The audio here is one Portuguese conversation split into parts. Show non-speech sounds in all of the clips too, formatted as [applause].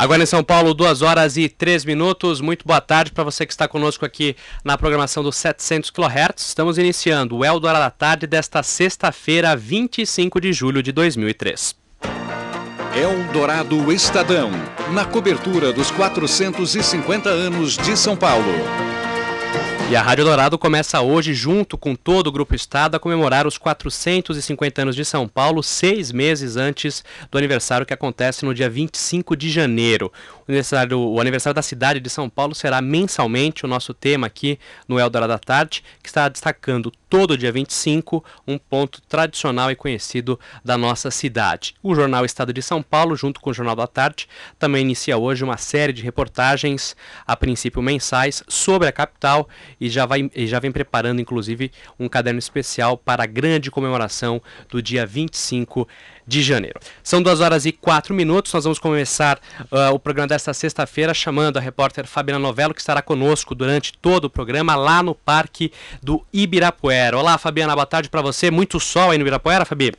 Agora em São Paulo, 2 horas e 3 minutos. Muito boa tarde para você que está conosco aqui na programação dos 700 kHz. Estamos iniciando o Eldorado da Tarde desta sexta-feira, 25 de julho de 2003. Eldorado Estadão, na cobertura dos 450 anos de São Paulo. E a Rádio Dourado começa hoje, junto com todo o Grupo Estado, a comemorar os 450 anos de São Paulo, seis meses antes do aniversário que acontece no dia 25 de janeiro. O aniversário, o aniversário da cidade de São Paulo será mensalmente o nosso tema aqui no Eldorado da Tarde, que está destacando todo dia 25 um ponto tradicional e conhecido da nossa cidade. O jornal Estado de São Paulo, junto com o Jornal da Tarde, também inicia hoje uma série de reportagens, a princípio mensais, sobre a capital e já, vai, e já vem preparando, inclusive, um caderno especial para a grande comemoração do dia 25 de janeiro. São duas horas e quatro minutos. Nós vamos começar uh, o programa desta sexta-feira chamando a repórter Fabiana Novello, que estará conosco durante todo o programa lá no Parque do Ibirapuera. Olá, Fabiana, boa tarde para você. Muito sol aí no Ibirapuera, Fabi?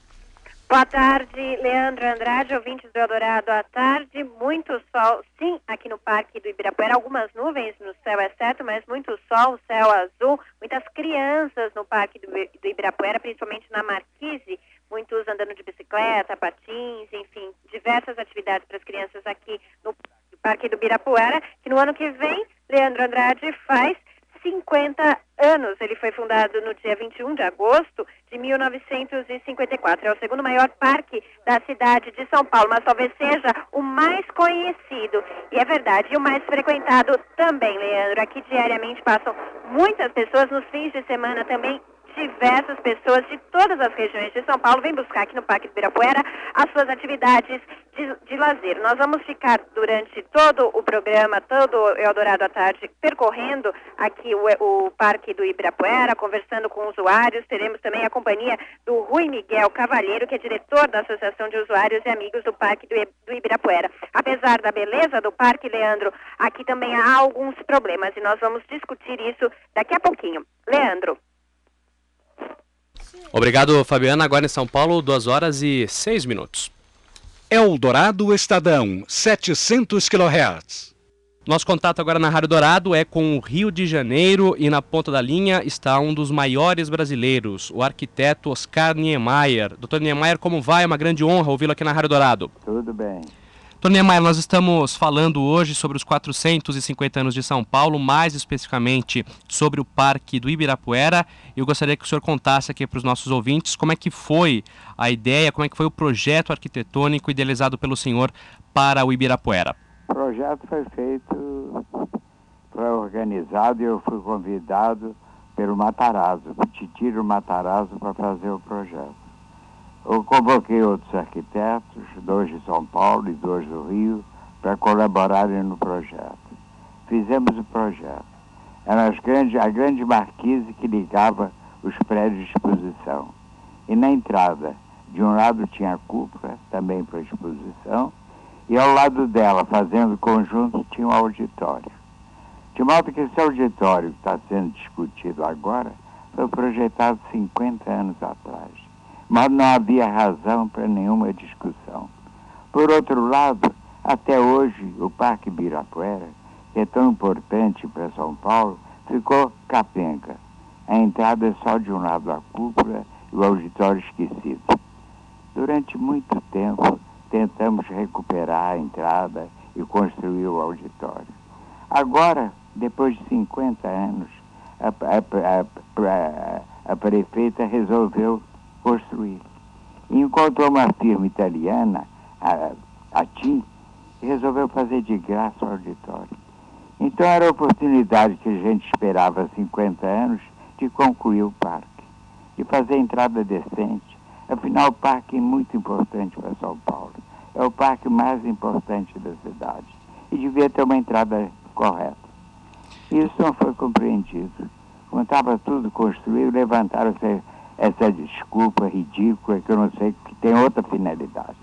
Boa tarde, Leandro Andrade, ouvintes do Eldorado à tarde. Muito sol, sim, aqui no Parque do Ibirapuera. Algumas nuvens no céu, é certo, mas muito sol, céu azul. Muitas crianças no Parque do, do Ibirapuera, principalmente na Marquise. Muitos andando de bicicleta, patins, enfim, diversas atividades para as crianças aqui no Parque do Ibirapuera, que no ano que vem, Leandro Andrade faz 50 anos. Ele foi fundado no dia 21 de agosto de 1954. É o segundo maior parque da cidade de São Paulo, mas talvez seja o mais conhecido. E é verdade, e o mais frequentado também, Leandro. Aqui diariamente passam muitas pessoas, nos fins de semana também diversas pessoas de todas as regiões de São Paulo vêm buscar aqui no Parque do Ibirapuera as suas atividades de, de lazer. Nós vamos ficar durante todo o programa, todo o Eldorado à tarde, percorrendo aqui o, o Parque do Ibirapuera, conversando com usuários. Teremos também a companhia do Rui Miguel Cavalheiro, que é diretor da Associação de Usuários e Amigos do Parque do, do Ibirapuera. Apesar da beleza do parque, Leandro, aqui também há alguns problemas e nós vamos discutir isso daqui a pouquinho. Leandro. Obrigado, Fabiana. Agora em São Paulo, 2 horas e 6 minutos. Eldorado Estadão, 700 kHz. Nosso contato agora na Rádio Dourado é com o Rio de Janeiro e na ponta da linha está um dos maiores brasileiros, o arquiteto Oscar Niemeyer. Doutor Niemeyer, como vai? É uma grande honra ouvi-lo aqui na Rádio Dourado. Tudo bem. Doutor Niemeyer, nós estamos falando hoje sobre os 450 anos de São Paulo, mais especificamente sobre o Parque do Ibirapuera. Eu gostaria que o senhor contasse aqui para os nossos ouvintes como é que foi a ideia, como é que foi o projeto arquitetônico idealizado pelo senhor para o Ibirapuera. O projeto foi feito, foi organizado e eu fui convidado pelo Matarazzo, o Titiro Matarazzo, para fazer o projeto. Eu convoquei outros arquitetos, dois de São Paulo e dois do Rio, para colaborarem no projeto. Fizemos o projeto. Era grande, a grande marquise que ligava os prédios de exposição. E na entrada, de um lado tinha a cúpula, também para exposição, e ao lado dela, fazendo conjunto, tinha um auditório. De modo que esse auditório que está sendo discutido agora foi projetado 50 anos atrás mas não havia razão para nenhuma discussão. Por outro lado, até hoje, o Parque Birapuera, que é tão importante para São Paulo, ficou capenga. A entrada é só de um lado a cúpula e o auditório esquecido. Durante muito tempo, tentamos recuperar a entrada e construir o auditório. Agora, depois de 50 anos, a, a, a, a prefeita resolveu construir. Encontrou uma firma italiana, a, a TIM, e resolveu fazer de graça o auditório. Então era a oportunidade que a gente esperava há 50 anos de concluir o parque, de fazer entrada decente. Afinal, o parque é muito importante para São Paulo. É o parque mais importante da cidade. E devia ter uma entrada correta. Isso não foi compreendido. Quando estava tudo construído, levantaram-se essa desculpa ridícula que eu não sei que tem outra finalidade.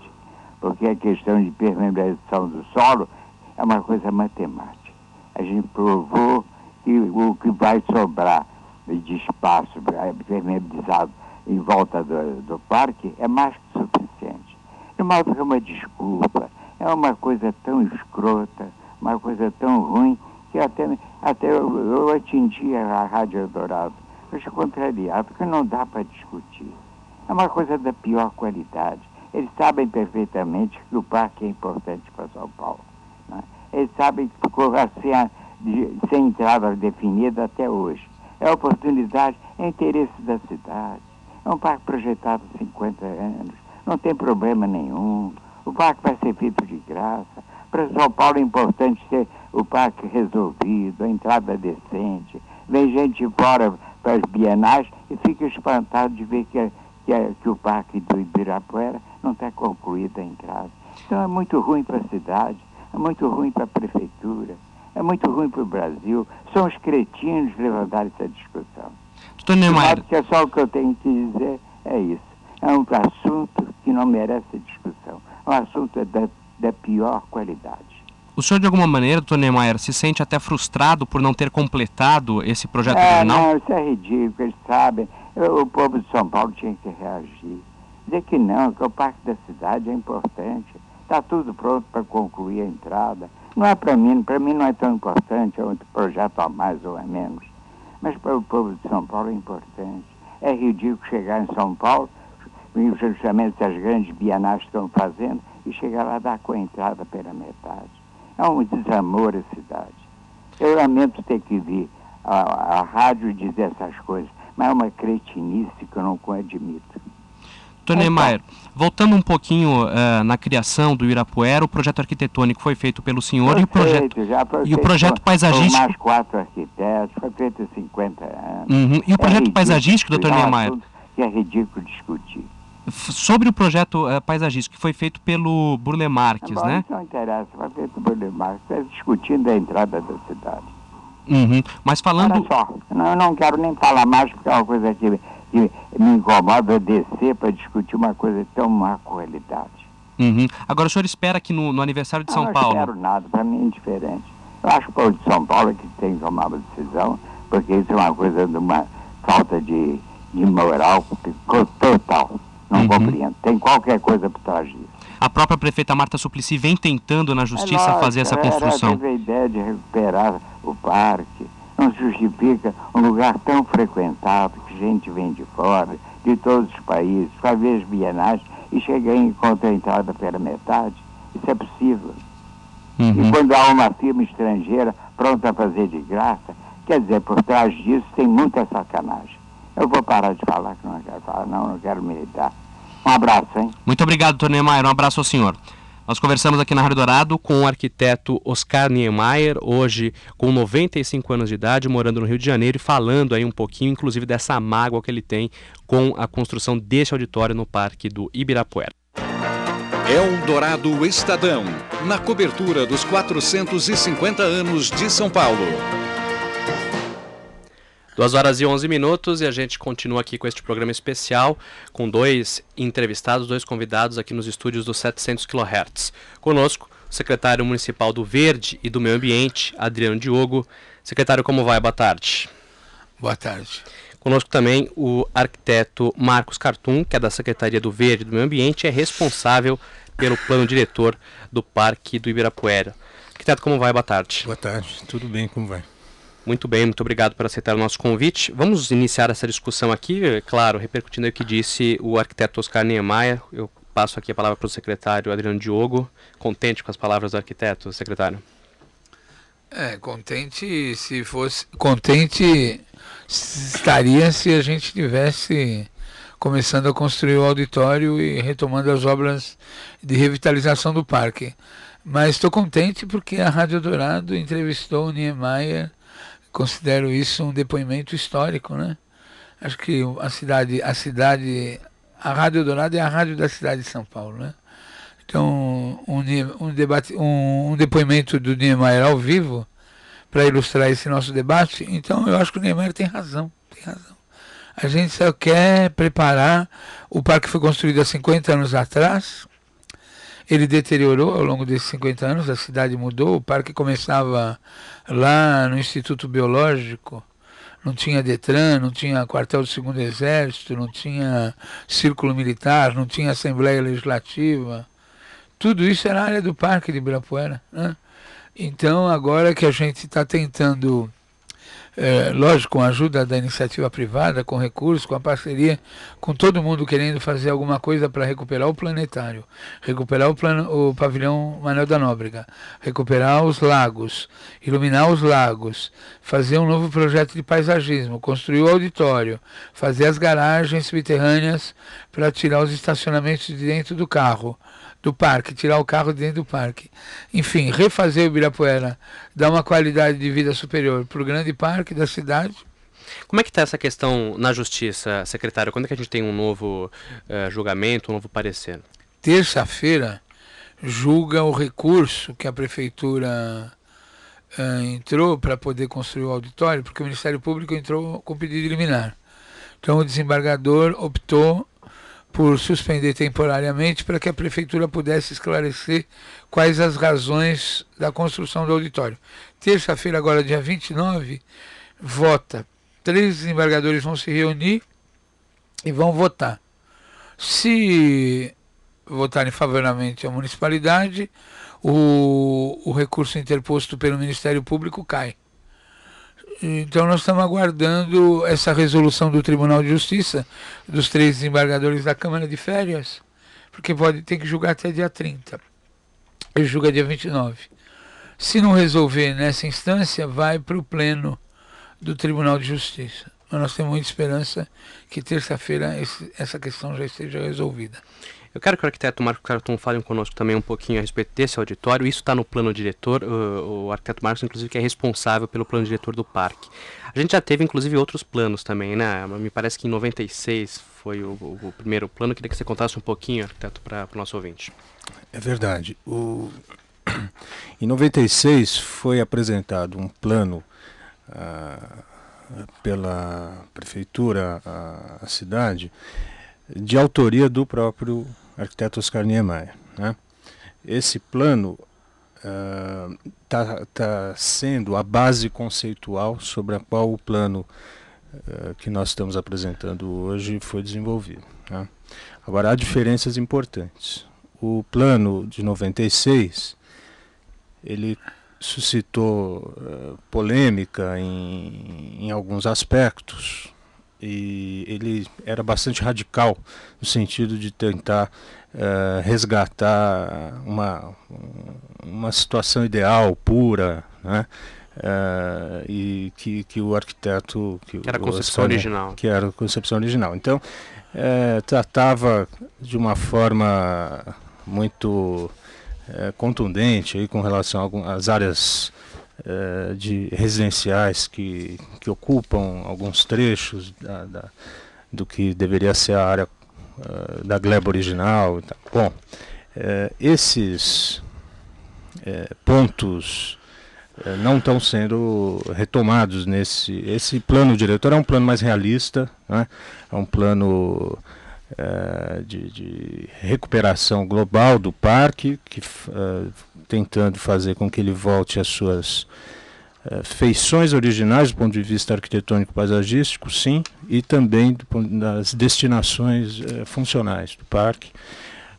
Porque a questão de permeabilização do solo é uma coisa matemática. A gente provou que o que vai sobrar de espaço permeabilizado em volta do, do parque é mais que suficiente. De modo que é uma desculpa, É uma coisa tão escrota, uma coisa tão ruim, que até, até eu, eu atingi a Rádio Eldorado. Estou contrariado, porque não dá para discutir. É uma coisa da pior qualidade. Eles sabem perfeitamente que o parque é importante para São Paulo. Né? Eles sabem que ficou assim, sem entrada definida até hoje. É oportunidade, é interesse da cidade. É um parque projetado há 50 anos, não tem problema nenhum. O parque vai ser feito de graça. Para São Paulo é importante ter o parque resolvido, a entrada decente. Vem gente fora para as bienais e fica espantado de ver que, que, que o parque do Ibirapuera não está concluída a entrada. Então é muito ruim para a cidade, é muito ruim para a prefeitura, é muito ruim para o Brasil. São os cretinos levantar essa discussão. Doutor Neymar. Que é só o que eu tenho que dizer é isso. É um assunto que não merece discussão. É um assunto da, da pior qualidade. O senhor, de alguma maneira, doutor Neymar, se sente até frustrado por não ter completado esse projeto é, original? Não, isso é ridículo, eles sabem. O povo de São Paulo tinha que reagir. Dizer que não, que o Parque da Cidade é importante. Está tudo pronto para concluir a entrada. Não é para mim, para mim não é tão importante, é um projeto a mais ou a menos. Mas para o povo de São Paulo é importante. É ridículo chegar em São Paulo, justamente as grandes bienais estão fazendo, e chegar lá dar com a entrada pela metade. É um desamor a cidade. Eu lamento ter que vir a, a rádio dizer essas coisas, mas é uma cretinice que eu não admito. Doutor Neymar, voltando um pouquinho uh, na criação do Irapuera, o projeto arquitetônico foi feito pelo senhor e o projeto, feito, já foi e o projeto paisagístico... mais quatro arquitetos, foi feito há 50 anos. Uhum. E o projeto é paisagístico, doutor é Neymar? Que é ridículo discutir. Sobre o projeto uh, paisagístico que foi feito pelo Burle Marques, Bom, né? Não interessa, foi feito pelo Burle Marques, está discutindo a entrada da cidade. Uhum. Mas falando... Olha só, não, eu não quero nem falar mais porque é uma coisa que que me incomoda descer para discutir uma coisa de tão má qualidade. Uhum. Agora o senhor espera que no, no aniversário de São não, Paulo. Não quero nada, para mim é indiferente. Eu acho que o povo de São Paulo é que tem que tomar uma decisão, porque isso é uma coisa de uma falta de, de moral total. Não uhum. compreendo. Tem qualquer coisa por trás disso. A própria prefeita Marta Suplicy vem tentando na justiça é lógico, fazer essa construção. Ela teve a ideia de recuperar o parque. Não justifica um lugar tão frequentado gente vem de fora, de todos os países, ver as bienais e chega e encontra a entrada pela metade. Isso é possível. Uhum. E quando há uma firma estrangeira pronta a fazer de graça, quer dizer, por trás disso tem muita sacanagem. Eu vou parar de falar, que não quero falar, não, não quero militar. Um abraço, hein? Muito obrigado, Dr. Neymar. Um abraço ao senhor. Nós conversamos aqui na Rádio Dourado com o arquiteto Oscar Niemeyer, hoje com 95 anos de idade, morando no Rio de Janeiro e falando aí um pouquinho, inclusive, dessa mágoa que ele tem com a construção desse auditório no Parque do Ibirapuera. É Dourado Estadão, na cobertura dos 450 anos de São Paulo. 2 horas e 11 minutos e a gente continua aqui com este programa especial com dois entrevistados, dois convidados aqui nos estúdios do 700 kHz. Conosco, o secretário municipal do Verde e do Meio Ambiente, Adriano Diogo. Secretário, como vai? Boa tarde. Boa tarde. Conosco também o arquiteto Marcos Cartum, que é da Secretaria do Verde e do Meio Ambiente, é responsável pelo plano diretor do Parque do Ibirapuera. Arquiteto, como vai? Boa tarde. Boa tarde. Tudo bem, como vai? Muito bem, muito obrigado por aceitar o nosso convite. Vamos iniciar essa discussão aqui, é claro, repercutindo o que disse o arquiteto Oscar Niemeyer. Eu passo aqui a palavra para o secretário Adriano Diogo. Contente com as palavras do arquiteto, secretário? É, contente se fosse. Contente estaria se a gente tivesse começando a construir o auditório e retomando as obras de revitalização do parque. Mas estou contente porque a Rádio Dourado entrevistou o Niemeyer considero isso um depoimento histórico, né? Acho que a cidade, a cidade, a Rádio Dourado é a rádio da cidade de São Paulo, né? Então, um, um debate, um, um depoimento do Niemeyer ao vivo para ilustrar esse nosso debate. Então, eu acho que o Niemeyer tem razão, tem razão. A gente só quer preparar. O parque foi construído há 50 anos atrás. Ele deteriorou ao longo desses 50 anos, a cidade mudou, o parque começava lá no Instituto Biológico, não tinha Detran, não tinha quartel do segundo exército, não tinha círculo militar, não tinha assembleia legislativa. Tudo isso era área do Parque de Ibirapuera. Né? Então, agora que a gente está tentando é, lógico, com a ajuda da iniciativa privada, com recursos, com a parceria, com todo mundo querendo fazer alguma coisa para recuperar o planetário, recuperar o, plano, o pavilhão Manuel da Nóbrega, recuperar os lagos, iluminar os lagos, fazer um novo projeto de paisagismo, construir o auditório, fazer as garagens subterrâneas para tirar os estacionamentos de dentro do carro do parque, tirar o carro de dentro do parque. Enfim, refazer o Ibirapuera, dar uma qualidade de vida superior para o grande parque da cidade. Como é que está essa questão na justiça, secretário? Quando é que a gente tem um novo uh, julgamento, um novo parecer? Terça-feira julga o recurso que a prefeitura uh, entrou para poder construir o auditório, porque o Ministério Público entrou com pedido de liminar. Então o desembargador optou por suspender temporariamente para que a prefeitura pudesse esclarecer quais as razões da construção do auditório. Terça-feira, agora dia 29, vota. Três desembargadores vão se reunir e vão votar. Se votarem favoravelmente à municipalidade, o, o recurso interposto pelo Ministério Público cai. Então nós estamos aguardando essa resolução do Tribunal de Justiça dos três desembargadores da Câmara de Férias, porque pode ter que julgar até dia 30. Ele julga dia 29. Se não resolver nessa instância, vai para o pleno do Tribunal de Justiça. Mas nós temos muita esperança que terça-feira essa questão já esteja resolvida. Eu quero que o arquiteto Marco Carton fale conosco também um pouquinho a respeito desse auditório. Isso está no plano diretor. O, o, arquiteto Marcos, inclusive, que é responsável pelo plano diretor do parque. A gente já teve, inclusive, outros planos também, né? Me parece que em 96 foi o, o, primeiro plano. Eu queria que você contasse um pouquinho, arquiteto, para o nosso ouvinte. É verdade. O... [clears throat] Em 96 foi apresentado um plano ah, pela prefeitura, à cidade, de autoria do próprio arquiteto Oscar Niemeyer. Né? Esse plano está uh, tá sendo a base conceitual sobre a qual o plano uh, que nós estamos apresentando hoje foi desenvolvido. Né? Agora, há diferenças importantes. O plano de 96, ele suscitou uh, polêmica em, em alguns aspectos, e ele era bastante radical no sentido de tentar uh, resgatar uma, uma situação ideal, pura, né? Uh, e que, que o arquiteto que, que era a concepção original que era a concepção original então uh, tratava de uma forma muito contundente aí com relação às áreas uh, de residenciais que, que ocupam alguns trechos da, da do que deveria ser a área uh, da gleba original. Bom, uh, esses pontos não estão sendo retomados nesse esse plano diretor é um plano mais realista né? é um plano de, de, recuperação global do parque que tentando fazer com que ele volte às suas uh, feições originais do ponto de vista arquitetônico paisagístico, sim, e também do, das destinações uh, funcionais do parque,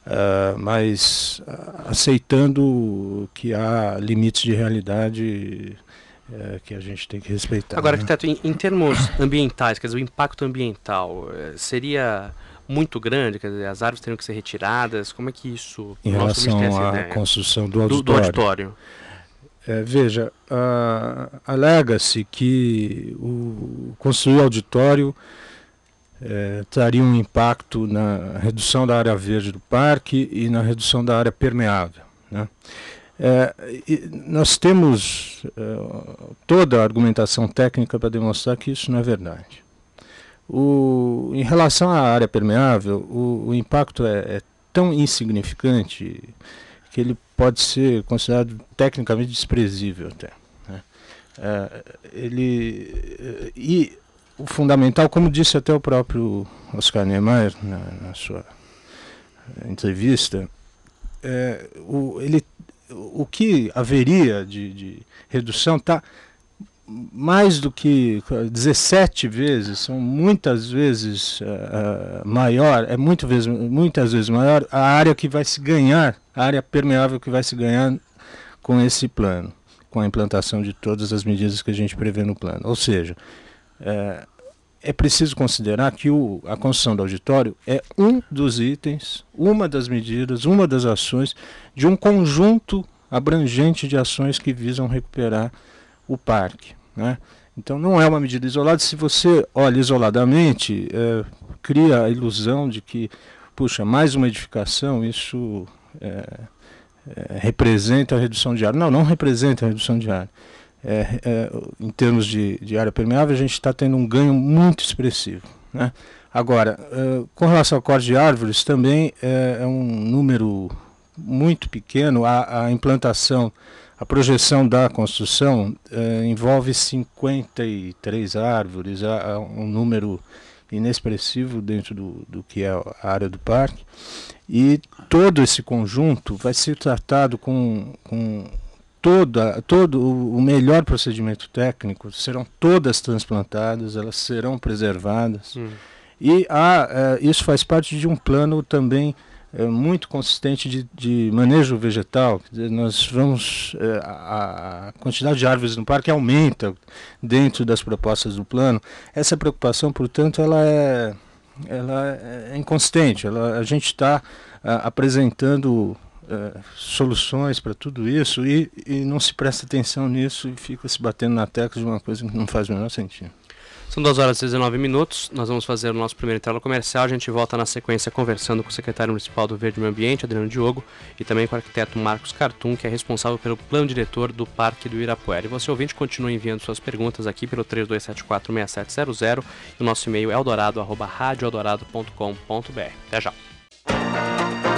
uh, mas aceitando que há limites de realidade que a gente tem que respeitar. Agora, né? arquiteto, em, em, termos ambientais, quer dizer, o impacto ambiental seria muito grande, quer dizer, as árvores teriam que ser retiradas, como é que isso... Em relação à construção do auditório. Do, do auditório. É, veja, alega-se que o construir o auditório é, traria um impacto na redução da área verde do parque e na redução da área permeável. Né? É, nós temos é, toda a argumentação técnica para demonstrar que isso não é verdade. O, em relação à área permeável, o, o impacto é, é, tão insignificante que ele pode ser considerado tecnicamente desprezível até. Né? É, ele, e o fundamental, como disse até o próprio Oscar Niemeyer na, na sua entrevista, é, o, ele, o que haveria de, de redução está mais do que 17 vezes, são muitas vezes uh, maior, é muito vezes, muitas vezes maior a área que vai se ganhar, a área permeável que vai se ganhar com esse plano, com a implantação de todas as medidas que a gente prevê no plano. Ou seja, é, é preciso considerar que o, a construção do auditório é um dos itens, uma das medidas, uma das ações de um conjunto abrangente de ações que visam recuperar o parque. Né? Então não é uma medida isolada. Se você olha isoladamente, é, cria a ilusão de que, puxa, mais uma edificação, isso é, é, representa a redução de área. Não, não representa a redução de área. É, é, em termos de, de, área permeável, a gente está tendo um ganho muito expressivo. Né? Agora, é, com relação ao corte de árvores, também é, um número muito pequeno. A, a, implantação, a projeção da construção é, envolve 53 árvores, há, há um número inexpressivo dentro do, do que é a área do parque. E todo esse conjunto vai ser tratado com, com toda, todo o melhor procedimento técnico, serão todas transplantadas, elas serão preservadas. Hum. E há, é, isso faz parte de um plano também é, muito consistente de, de manejo vegetal. Nós vamos. É, a, quantidade de árvores no parque aumenta dentro das propostas do plano. Essa preocupação, portanto, ela é, ela é inconsistente. Ela, a gente está apresentando uh, soluções para tudo isso e, e não se presta atenção nisso e fica se batendo na tecla de uma coisa que não faz o menor sentido. São 2 horas e 19 minutos. Nós vamos fazer o nosso primeiro intervalo comercial. A gente volta na sequência conversando com o secretário municipal do Verde Meio Ambiente, Adriano Diogo, e também com o arquiteto Marcos Cartum, que é responsável pelo plano diretor do Parque do Irapuera. E você, ouvinte, continua enviando suas perguntas aqui pelo 32746700 e o nosso e-mail é eldorado.radioeldorado.com.br. Até já.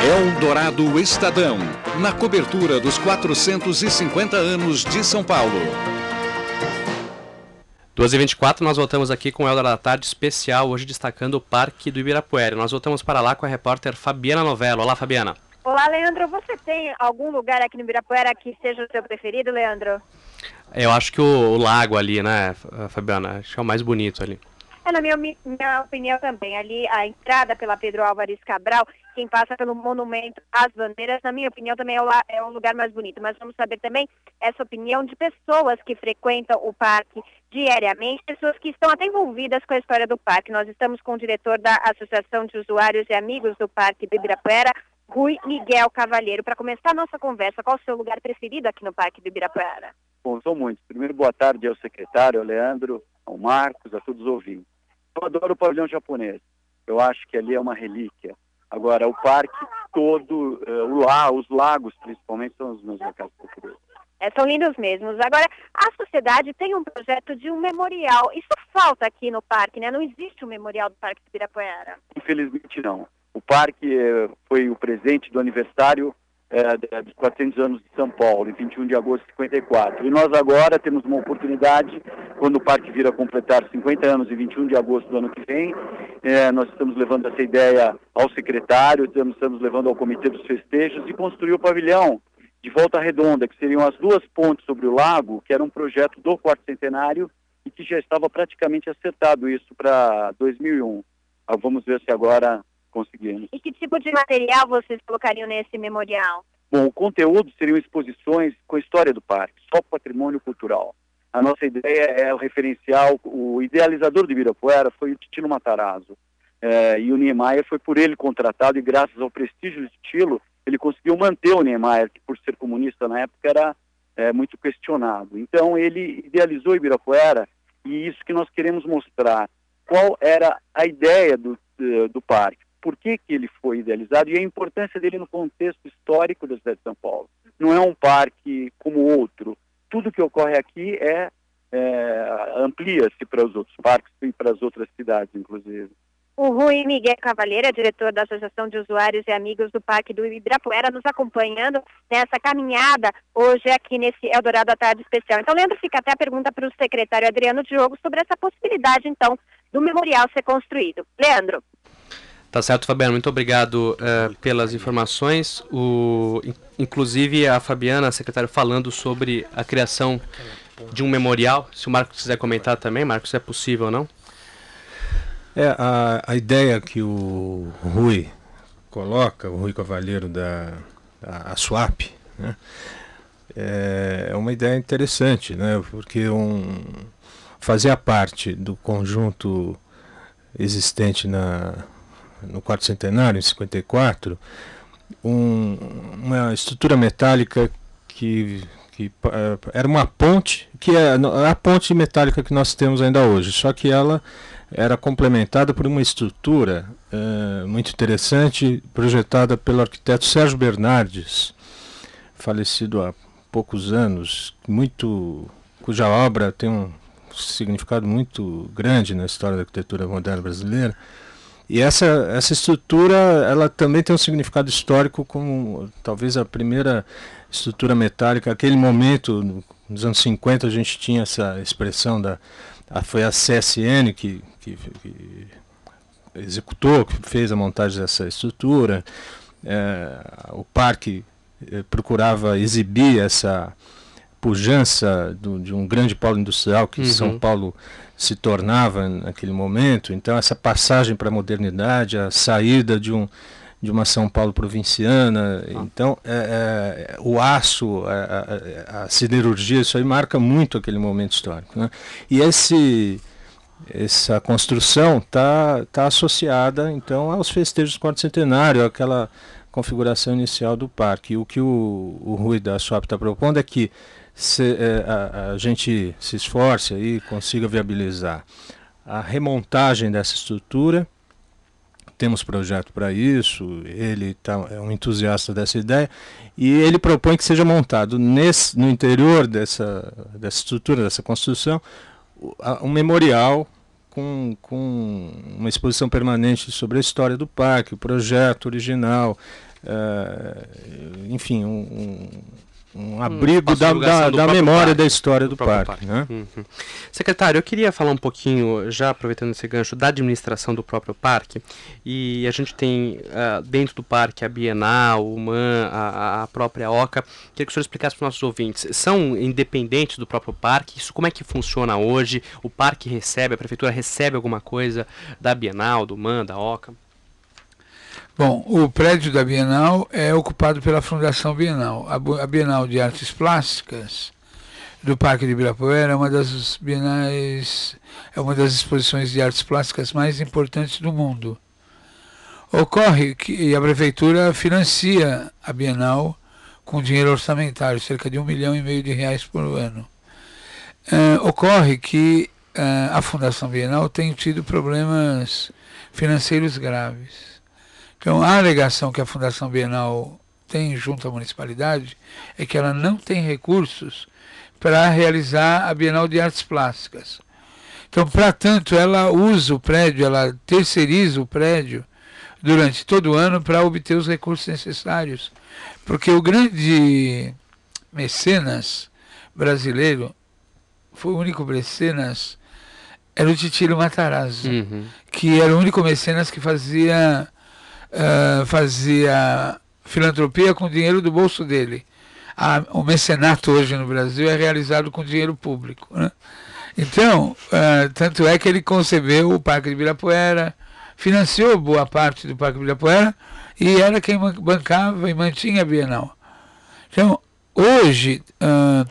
Eldorado Estadão, na cobertura dos 450 anos de São Paulo. 2h24, nós voltamos aqui com o Eldorado da Tarde especial, hoje destacando o Parque do Ibirapuera. Nós voltamos para lá com a repórter Fabiana Novello. Olá, Fabiana. Olá, Leandro. Você tem algum lugar aqui no Ibirapuera que seja o seu preferido, Leandro? Eu acho que o, o lago ali, né, Fabiana? Acho que é o mais bonito ali. É, na minha, minha opinião também. Ali, a entrada pela Pedro Álvares Cabral, quem passa pelo monumento às bandeiras, na minha opinião, também é o, é o lugar mais bonito. Mas vamos saber também essa opinião de pessoas que frequentam o parque diariamente, pessoas que estão até envolvidas com a história do parque. Nós estamos com o diretor da Associação de Usuários e Amigos do Parque do Ibirapuera, Rui Miguel Cavalheiro. Para começar a nossa conversa, qual o seu lugar preferido aqui no Parque do Ibirapuera? Bom, são muitos. Primeiro, boa tarde ao secretário, ao Leandro, ao Marcos, a todos os ouvintes. Eu adoro o pavilhão japonês. Eu acho que ali é uma relíquia. Agora, o parque todo, uh, o lá, os lagos principalmente, são os meus locais preferidos. É, são lindos mesmos. Agora, a sociedade tem um projeto de um memorial. Isso falta aqui no parque, né? Não existe um memorial do Parque do Pirapuera. Infelizmente não. O parque eh, foi o presente do aniversário é, dos 400 anos de São Paulo, em 21 de agosto de 54. E nós agora temos uma oportunidade, quando o parque vir a completar 50 anos em 21 de agosto do ano que vem, é, nós estamos levando essa ideia ao secretário, estamos, estamos levando ao comitê dos festejos e construir o pavilhão de Volta Redonda, que seriam as duas pontes sobre o lago, que era um projeto do quarto centenário e que já estava praticamente acertado isso para 2001. Ah, vamos ver se agora conseguimos. E que tipo de material vocês colocariam nesse memorial? Bom, o conteúdo seriam exposições com a história do parque, só patrimônio cultural. A nossa ideia é o referencial, o idealizador do Ibirapuera foi o Titino Matarazzo. É, e o Niemeyer foi por ele contratado e graças ao prestígio do Titilo, ele conseguiu manter o Niemeyer, que por ser comunista na época era é, muito questionado. Então ele idealizou Ibirapuera e isso que nós queremos mostrar. Qual era a ideia do, do parque? Por que, que ele foi idealizado e a importância dele no contexto histórico da cidade de São Paulo. Não é um parque como outro. Tudo que ocorre aqui é, é amplia-se para os outros parques e para as outras cidades, inclusive. O Rui Miguel Cavalheira, diretor da Associação de Usuários e Amigos do Parque do Ibirapuera, nos acompanhando nessa caminhada hoje aqui nesse Eldorado à Tarde Especial. Então, Leandro, fica até a pergunta para o secretário Adriano Diogo sobre essa possibilidade, então, do memorial ser construído. Leandro. Tá certo, Fabiano. Muito obrigado uh, pelas informações. O, inclusive a Fabiana, a secretária, falando sobre a criação de um memorial. Se o Marcos quiser comentar também, Marcos, se é possível ou não? É, a, a ideia que o Rui coloca, o Rui Cavalheiro da, da SWAP, né, é, é uma ideia interessante, né, porque um, fazia parte do conjunto existente na, no quarto centenário, em 54, um, uma estrutura metálica que, que uh, era uma ponte, que é a ponte metálica que nós temos ainda hoje, só que ela era complementada por uma estrutura uh, muito interessante, projetada pelo arquiteto Sérgio Bernardes, falecido há poucos anos, muito, cuja obra tem um significado muito grande na história da arquitetura moderna brasileira. E essa, essa estrutura ela também tem um significado histórico como talvez a primeira estrutura metálica. Aquele momento, nos anos 50, a gente tinha essa expressão da. A, foi a CSN que, que, que, executou, que fez a montagem dessa estrutura. É, o parque é, procurava exibir essa pujança do, de um grande polo industrial que uhum. São Paulo se tornava naquele momento. Então, essa passagem para a modernidade, a saída de, um, de uma São Paulo provinciana. Ah. Então, é, é, o aço, a, a, a, siderurgia, isso aí marca muito aquele momento histórico. Né? E esse, essa construção está tá associada, então, aos festejos do quarto centenário, aquela configuração inicial do parque. E o que o, o Rui da SWAP está propondo é que se, é, a, a, gente se esforce e consiga viabilizar a remontagem dessa estrutura. Temos projeto para isso, ele tá, é um entusiasta dessa ideia, e ele propõe que seja montado nesse, no interior dessa, dessa estrutura, dessa construção, um memorial com, com uma exposição permanente sobre a história do parque, o projeto original, uh, enfim, um, um abrigo da, da, da memória parque, da história do, do parque. parque. Né? Uhum. Secretário, eu queria falar um pouquinho, já aproveitando esse gancho, da administração do próprio parque. E a gente tem uh, dentro do parque a Bienal, o MAN, a, a própria OCA. Queria que o senhor explicasse para os nossos ouvintes. São independentes do próprio parque? Isso como é que funciona hoje? O parque recebe, a prefeitura recebe alguma coisa da Bienal, do MAN, da OCA? Bom, o prédio da Bienal é ocupado pela Fundação Bienal. A Bienal de Artes Plásticas do Parque de Ibirapuera é uma das bienais, é uma das exposições de artes plásticas mais importantes do mundo. Ocorre que a prefeitura financia a Bienal com dinheiro orçamentário, cerca de um milhão e meio de reais por ano. Ocorre que a Fundação Bienal tem tido problemas financeiros graves então, a alegação que a Fundação Bienal tem junto à municipalidade é que ela não tem recursos para realizar a Bienal de Artes Plásticas. Então, para tanto, ela usa o prédio, ela terceiriza o prédio durante todo o ano para obter os recursos necessários. Porque o grande mecenas brasileiro, foi o único mecenas, era o Titilo Matarazzo, uhum. que era o único mecenas que fazia uh, fazia filantropia com dinheiro do bolso dele. A, o mecenato hoje no Brasil é realizado com dinheiro público. Né? Então, uh, tanto é que ele concebeu o Parque de Ibirapuera, financiou boa parte do Parque de Ibirapuera e era quem bancava e mantinha a Bienal. Então, hoje, uh,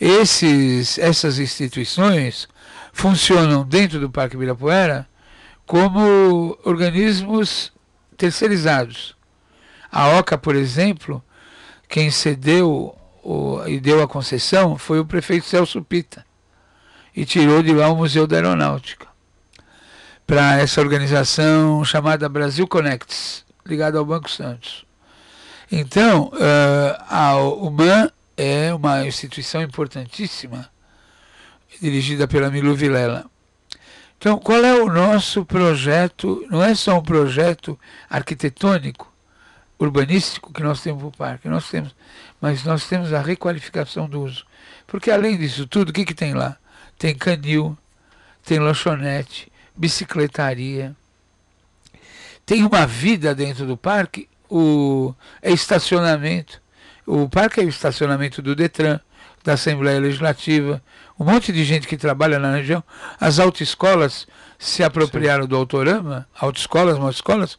esses, essas instituições funcionam dentro do Parque Ibirapuera como organismos terceirizados. A OCA, por exemplo, quem cedeu o, e deu a concessão foi o prefeito Celso Pita e tirou de lá o Museu da Aeronáutica para essa organização chamada Brasil Connects, ligada ao Banco Santos. Então, uh, a UMAN é uma instituição importantíssima, dirigida pela Milu Vilela. Então, qual é o nosso projeto? Não é só um projeto arquitetônico, urbanístico que nós temos para o parque, nós temos, mas nós temos a requalificação do uso. Porque além disso tudo, o que, que tem lá? Tem canil, tem lanchonete, bicicletaria, tem uma vida dentro do parque, o é estacionamento. O parque é o estacionamento do Detran, da Assembleia Legislativa, um monte de gente que trabalha na região. As autoescolas se apropriaram Sim. do autorama, autoescolas, escolas,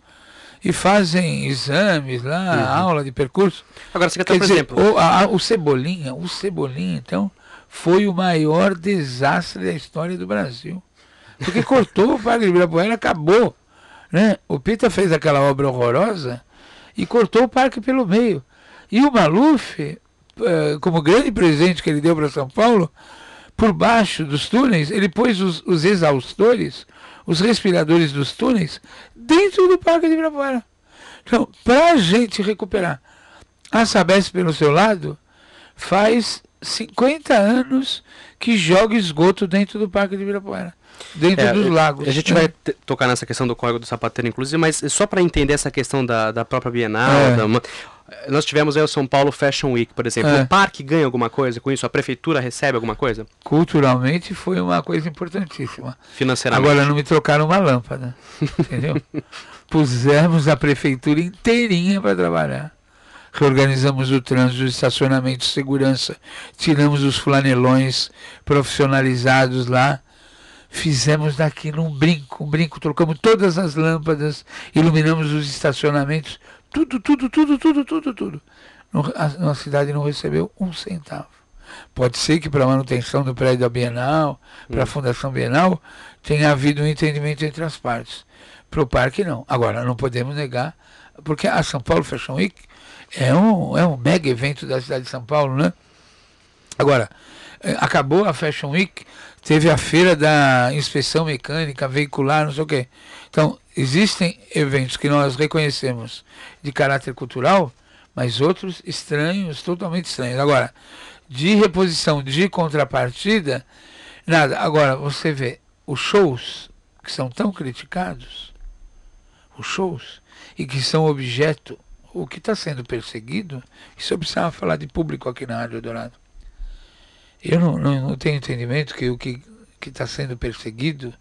e fazem exames lá, uhum. aula de percurso. Agora, você quer, por dizer, exemplo... O, a, o Cebolinha, o Cebolinha, então, foi o maior desastre da história do Brasil. Porque cortou o Parque de Ibirapuera, acabou. Né? O Pita fez aquela obra horrorosa e cortou o parque pelo meio. E o Maluf, eh, como grande presente que ele deu para São Paulo, por baixo dos túneis, ele pôs os, os exaustores, os respiradores dos túneis, dentro do Parque de Ibirapuera. Então, para a gente recuperar a Sabesp pelo seu lado, faz 50 anos que joga esgoto dentro do Parque de Ibirapuera dentro é, dos lagos. A gente vai tocar nessa questão do código do sapateiro, inclusive, mas só para entender essa questão da, da própria Bienal, é. da, nós tivemos aí o São Paulo Fashion Week, por exemplo. É. O parque ganha alguma coisa com isso? A prefeitura recebe alguma coisa? Culturalmente foi uma coisa importantíssima. Financeiramente. Agora não me trocaram uma lâmpada, entendeu? [laughs] Pusemos a prefeitura inteirinha para trabalhar. Reorganizamos o trânsito, os estacionamentos, segurança, tiramos os flanelões profissionalizados lá fizemos daquilo um brinco, um brinco, trocamos todas as lâmpadas, iluminamos os estacionamentos, tudo, tudo, tudo, tudo, tudo, tudo. A nossa cidade não recebeu um centavo. Pode ser que para a manutenção do prédio da Bienal, para a hum. Fundação Bienal, tenha havido um entendimento entre as partes. Para o parque, não. Agora, não podemos negar, porque a São Paulo Fashion Week é um, é um mega evento da cidade de São Paulo, né? Agora, eh, acabou a Fashion Week, teve a feira da inspeção mecânica, veicular, não sei o quê. Então, existem eventos que nós reconhecemos de caráter cultural, mas outros estranhos, totalmente estranhos. Agora, de reposição, de contrapartida, nada. Agora, você vê os shows que são tão criticados, os shows, e que são objeto, o que está sendo perseguido, isso eu precisava falar de público aqui na Rádio Dourado eu não, não, não tenho entendimento que o que está sendo perseguido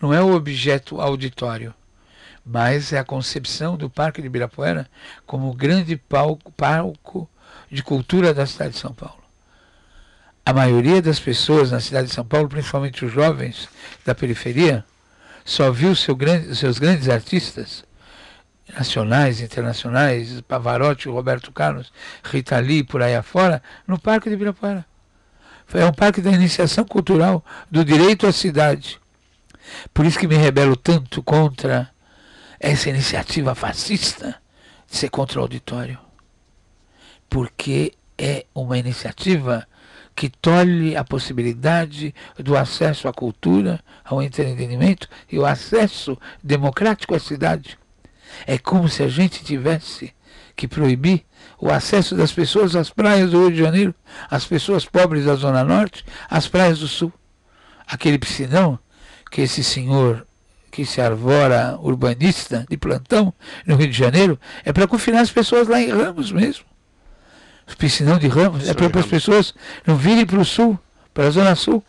não é o objeto auditório, mas é a concepção do Parque de Ibirapuera como grande palco, palco de cultura da cidade de São Paulo. A maioria das pessoas na cidade de São Paulo, principalmente os jovens da periferia, só viu seu grande, seus grandes artistas nacionais, internacionais, Pavarotti, Roberto Carlos, Rita Lee, por aí afora, no Parque de Ibirapuera. É um parque da iniciação cultural do direito à cidade. Por isso que me rebelo tanto contra essa iniciativa fascista de ser contra o auditório. Porque é uma iniciativa que tolhe a possibilidade do acesso à cultura, ao entretenimento e o acesso democrático à cidade. É como se a gente tivesse que proibir o acesso das pessoas às praias do Rio de Janeiro, as pessoas pobres da Zona Norte, às praias do Sul. Aquele piscinão que esse senhor que se arvora urbanista de plantão no Rio de Janeiro é para confinar as pessoas lá em Ramos mesmo. O piscinão de Ramos é para as pessoas não virem para o Sul, para a Zona Sul.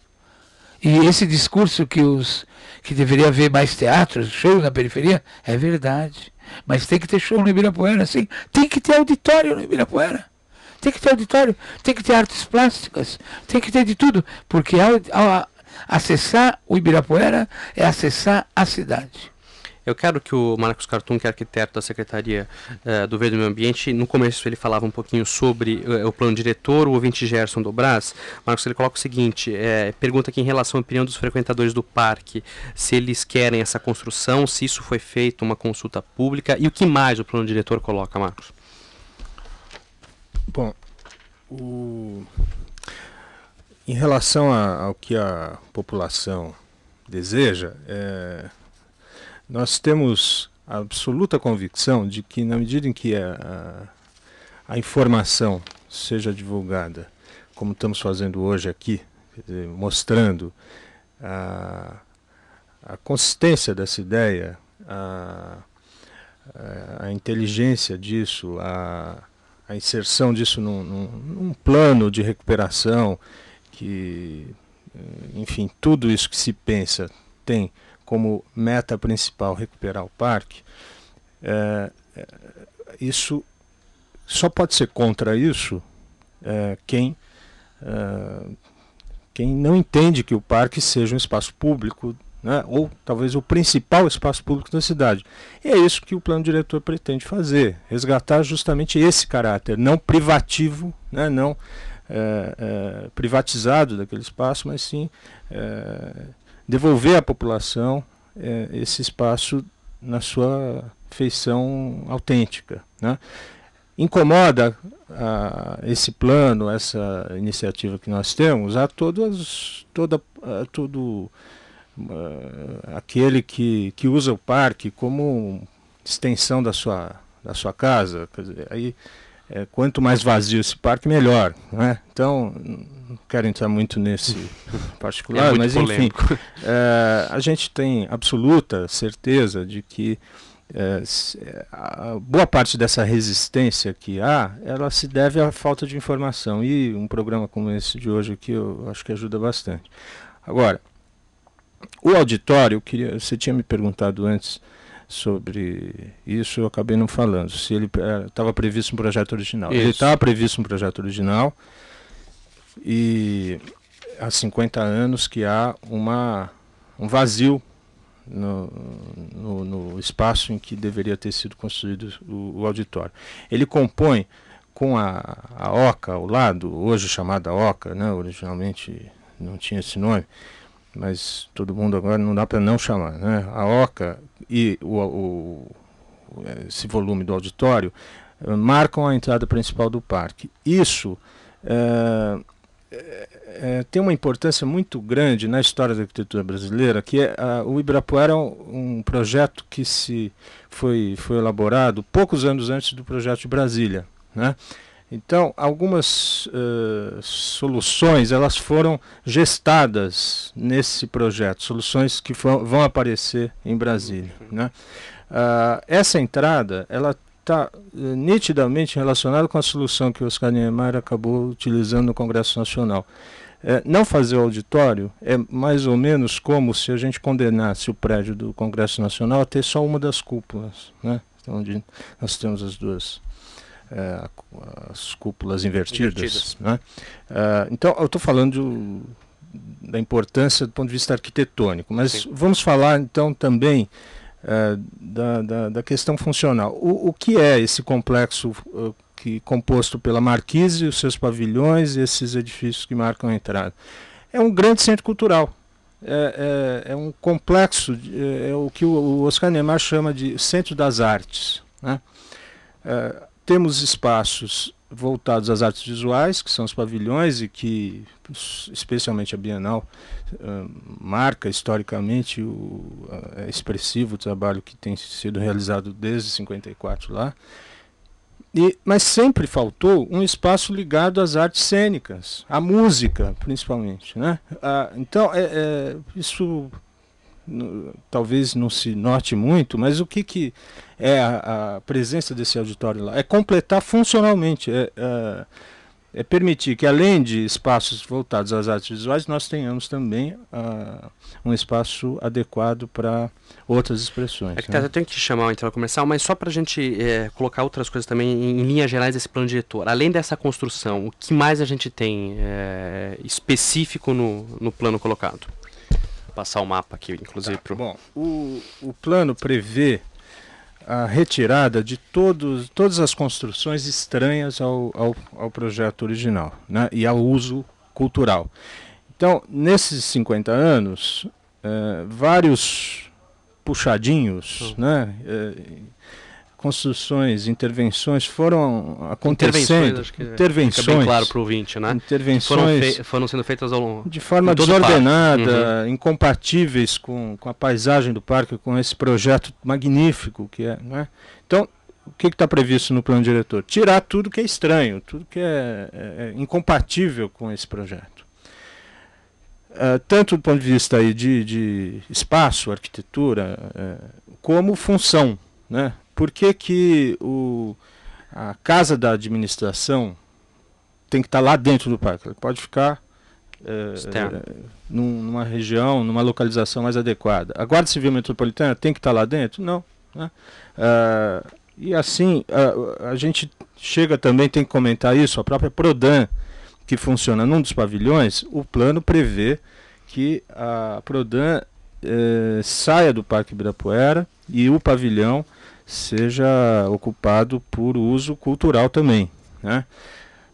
E esse discurso que os que deveria haver mais teatros, shows na periferia, é verdade. Mas tem que ter show no Ibirapuera, sim. Tem que ter auditório no Ibirapuera. Tem que ter auditório, tem que ter artes plásticas, tem que ter de tudo. Porque ao, ao acessar o Ibirapuera é acessar a cidade. Eu quero que o Marcos Cartum, que é arquiteto da Secretaria uh, do Verde e Meio Ambiente, no começo ele falava um pouquinho sobre uh, o plano diretor, o ouvinte Gerson do Brás. Marcos, ele coloca o seguinte, é, pergunta aqui em relação à opinião dos frequentadores do parque, se eles querem essa construção, se isso foi feito uma consulta pública e o que mais o plano diretor coloca, Marcos? Bom, o... em relação a, ao que a população deseja, é, nós temos absoluta convicção de que, na medida em que a, a, a informação seja divulgada, como estamos fazendo hoje aqui, dizer, mostrando a, a consistência dessa ideia, a, a inteligência disso, a, a inserção disso num, num, num, plano de recuperação, que, enfim, tudo isso que se pensa tem como meta principal recuperar o parque, é, é, isso só pode ser contra isso é, quem uh, quem não entende que o parque seja um espaço público, né, ou talvez o principal espaço público da cidade. E é isso que o plano diretor pretende fazer, resgatar justamente esse caráter, não privativo, né, não é, é, privatizado daquele espaço, mas sim é, devolver à população esse espaço na sua feição autêntica. Né? Incomoda a, esse plano, essa iniciativa que nós temos, a toda, a todo uh, aquele que, que usa o parque como extensão da sua, da sua casa. Dizer, aí, é, quanto mais vazio esse parque, melhor. Né? Então, não quero entrar muito nesse [laughs] particular, é mas enfim, é, a gente tem absoluta certeza de que é, boa parte dessa resistência que há, ela se deve à falta de informação. E um programa como esse de hoje aqui eu acho que ajuda bastante. Agora, o auditório, queria, você tinha me perguntado antes sobre isso, eu acabei não falando. Se ele estava é, previsto um projeto original. Isso. Ele estava previsto um projeto original e há 50 anos que há uma, um vazio no, no, no, espaço em que deveria ter sido construído o, o auditório. Ele compõe com a, a OCA ao lado, hoje chamada OCA, né, originalmente não tinha esse nome, mas todo mundo agora não dá para não chamar. Né? A OCA e o, o, esse volume do auditório uh, marcam a entrada principal do parque. Isso uh, é, tem uma importância muito grande na história da arquitetura brasileira, que é, a, o Ibirapuera é um, um, projeto que se foi, foi elaborado poucos anos antes do projeto de Brasília. Né? Então, algumas uh, soluções elas foram gestadas nesse projeto, soluções que vão aparecer em Brasília. Né? Uh, essa entrada ela está uh, nitidamente relacionada com a solução que o Oscar Niemeyer acabou utilizando no Congresso Nacional. É, não fazer o auditório é mais ou menos como se a gente condenasse o prédio do Congresso Nacional a ter só uma das cúpulas, né? Onde nós temos as duas as cúpulas invertidas. invertidas. Né? É, então, eu estou falando de, da importância do ponto de vista arquitetônico, mas Sim. vamos falar então também é, da, da, da, questão funcional. O, o, que é esse complexo uh, que composto pela marquise, os seus pavilhões e esses edifícios que marcam a entrada? É um grande centro cultural. É, é, é um complexo, é, é, o que o, o Oscar Niemeyer chama de centro das artes. Né? Temos espaços voltados às artes visuais, que são os pavilhões e que, especialmente a Bienal, uh, marca historicamente o uh, é expressivo trabalho que tem sido realizado desde 54 lá. E, mas sempre faltou um espaço ligado às artes cênicas, à música, principalmente. Né? Ah, então, é, é, isso talvez não se note muito, mas o que, que é a, a presença desse auditório lá? É completar funcionalmente, é, é, é, permitir que além de espaços voltados às artes visuais, nós tenhamos também uh, um espaço adequado para outras expressões. É que né? eu tenho que chamar o intervalo comercial, mas só para a gente é, colocar outras coisas também em, em, linhas gerais desse plano diretor. Além dessa construção, o que mais a gente tem é, específico no, no plano colocado? Passar o mapa aqui, inclusive. Tá. Pro... Bom, o, o plano prevê a retirada de todos, todas as construções estranhas ao, ao, ao projeto original né, e ao uso cultural. Então, nesses 50 anos, é, vários puxadinhos, hum. né, é, construções, intervenções foram acontecendo. Intervenções, intervenções fica bem claro para o ouvinte, né? Intervenções foram, foram, sendo feitas ao longo de forma desordenada, uhum. incompatíveis com, com a paisagem do parque, com esse projeto magnífico que é, né? Então, o que está previsto no plano diretor? Tirar tudo que é estranho, tudo que é, é, é incompatível com esse projeto. Uh, tanto do ponto de vista aí de, de espaço, arquitetura, uh, como função, né? Por que, que o, a casa da administração tem que estar lá dentro do parque? Ela pode ficar é, é, num, numa região, numa localização mais adequada. A Guarda Civil Metropolitana tem que estar lá dentro? Não. Né? Ah, e assim, a, a, gente chega também, tem que comentar isso, a própria Prodan que funciona num dos pavilhões, o plano prevê que a Prodan eh, saia do Parque Ibirapuera e o pavilhão seja ocupado por uso cultural também. Né?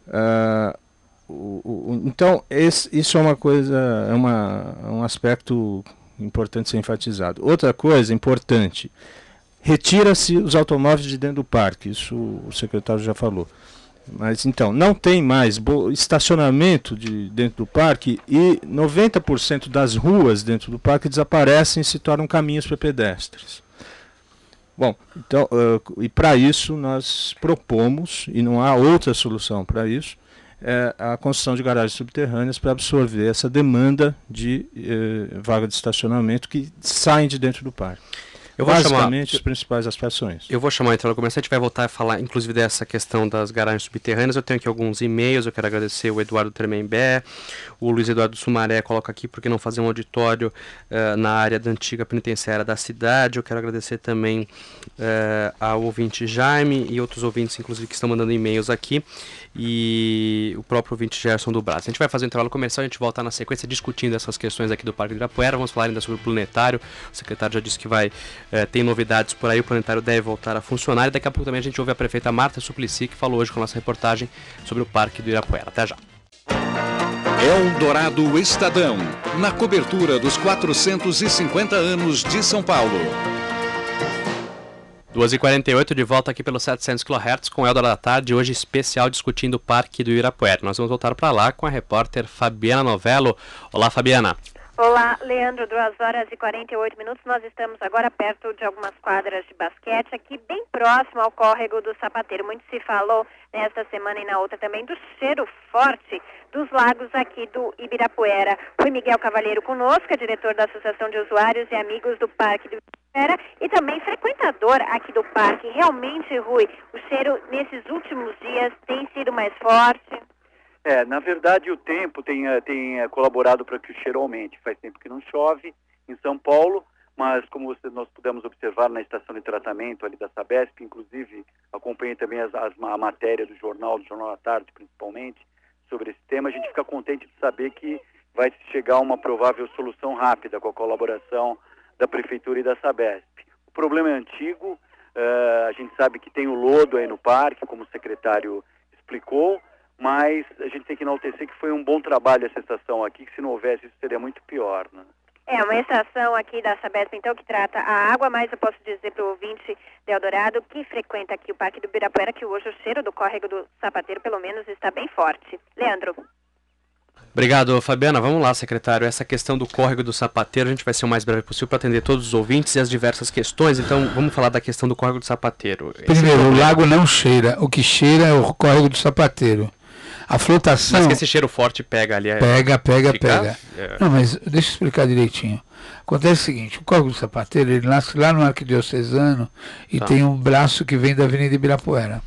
Ah, o, o, então, esse, isso é uma coisa, é uma, um aspecto importante ser enfatizado. Outra coisa importante, retira-se os automóveis de dentro do parque, isso o secretário já falou. Mas então, não tem mais estacionamento de dentro do parque e 90% das ruas dentro do parque desaparecem e se tornam caminhos para pedestres. Bom, então, uh, e para isso nós propomos, e não há outra solução para isso, é a construção de garagens subterrâneas para absorver essa demanda de eh, vaga de estacionamento que saem de dentro do parque. Eu vou Basicamente, chamar, os principais aspirações. Eu vou chamar então o comerciante, vai voltar a falar, inclusive, dessa questão das garagens subterrâneas. Eu tenho aqui alguns e-mails, eu quero agradecer o Eduardo Tremembé, o Luiz Eduardo Sumaré coloca aqui porque não fazer um auditório uh, na área da antiga penitenciária da cidade. Eu quero agradecer também uh, ao ouvinte Jaime e outros ouvintes, inclusive, que estão mandando e-mails aqui e o próprio ouvinte Gerson do Brasil. A gente vai fazer um intervalo comercial, a gente volta na sequência discutindo essas questões aqui do Parque de Ibirapuera. Vamos falar ainda sobre o planetário. O secretário já disse que vai eh, tem novidades por aí, o planetário deve voltar a funcionar. E daqui a pouco também a gente ouve a prefeita Marta Suplicy, que falou hoje com a nossa reportagem sobre o Parque do Ibirapuera. Até já. Eldorado Estadão, na cobertura dos 450 anos de São Paulo. 2h48 de volta aqui pelos 700 kHz com o Eldor da Tarde, hoje especial discutindo o Parque do Irapuera. Nós vamos voltar para lá com a repórter Fabiana Novello. Olá, Fabiana. Olá, Leandro, 2 horas e 48 minutos. Nós estamos agora perto de algumas quadras de basquete, aqui bem próximo ao córrego do Sapateiro. Muito se falou nesta semana e na outra também do cheiro forte dos lagos aqui do Ibirapuera. Foi Miguel Cavalheiro conosco, é diretor da Associação de Usuários e Amigos do Parque do Ibirapuera e também frequentador aqui do parque. Realmente, Rui, o cheiro nesses últimos dias tem sido mais forte? É, na verdade o tempo tem, eh, tem eh, colaborado para que o cheiro aumente. Faz tempo que não chove em São Paulo, mas como nós pudemos observar na estação de tratamento ali da Sabesp, inclusive acompanhei também as, as, a matéria do jornal, do Jornal da Tarde principalmente, sobre esse tema, a gente fica contente de saber que vai chegar uma provável solução rápida com a colaboração da Prefeitura e da Sabesp. O problema é antigo, uh, a gente sabe que tem o lodo aí no parque, como o secretário explicou, mas a gente tem que enaltecer que foi um bom trabalho essa estação aqui, que se não houvesse isso seria muito pior, né? É, uma estação aqui da Sabesp, então, que trata a água, mas eu posso dizer para o ouvinte de Eldorado que frequenta aqui o Parque do Birapuera que hoje o cheiro do córrego do Sapateiro, pelo menos, está bem forte. Leandro. Obrigado, Fabiana. Vamos lá, secretário. Essa questão do córrego do sapateiro, a gente vai ser o mais breve possível para atender todos os ouvintes e as diversas questões. Então, vamos falar da questão do córrego do sapateiro. Primeiro, o lago não cheira. O que cheira é o córrego do sapateiro. A flotação. Mas que esse cheiro forte pega ali. É... Pega, pega, pega. É. Não, mas deixa eu explicar direitinho. Acontece o seguinte: o Córrego do Sapateiro ele nasce lá no Arquidiocesano e tá. tem um braço que vem da Avenida Ibirapuera.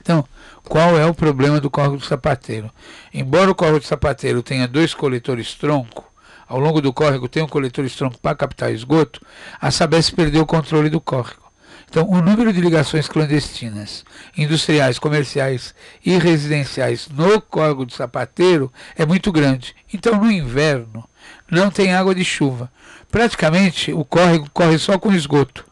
Então, qual é o problema do Córrego do Sapateiro? Embora o Córrego do Sapateiro tenha dois coletores tronco, ao longo do córrego tem um coletor tronco para captar esgoto, a Sabesp perdeu o controle do córrego. Então, o número de ligações clandestinas, industriais, comerciais e residenciais no Córrego do Sapateiro é muito grande. Então, no inverno, não tem água de chuva. Praticamente, o córrego corre só com esgoto.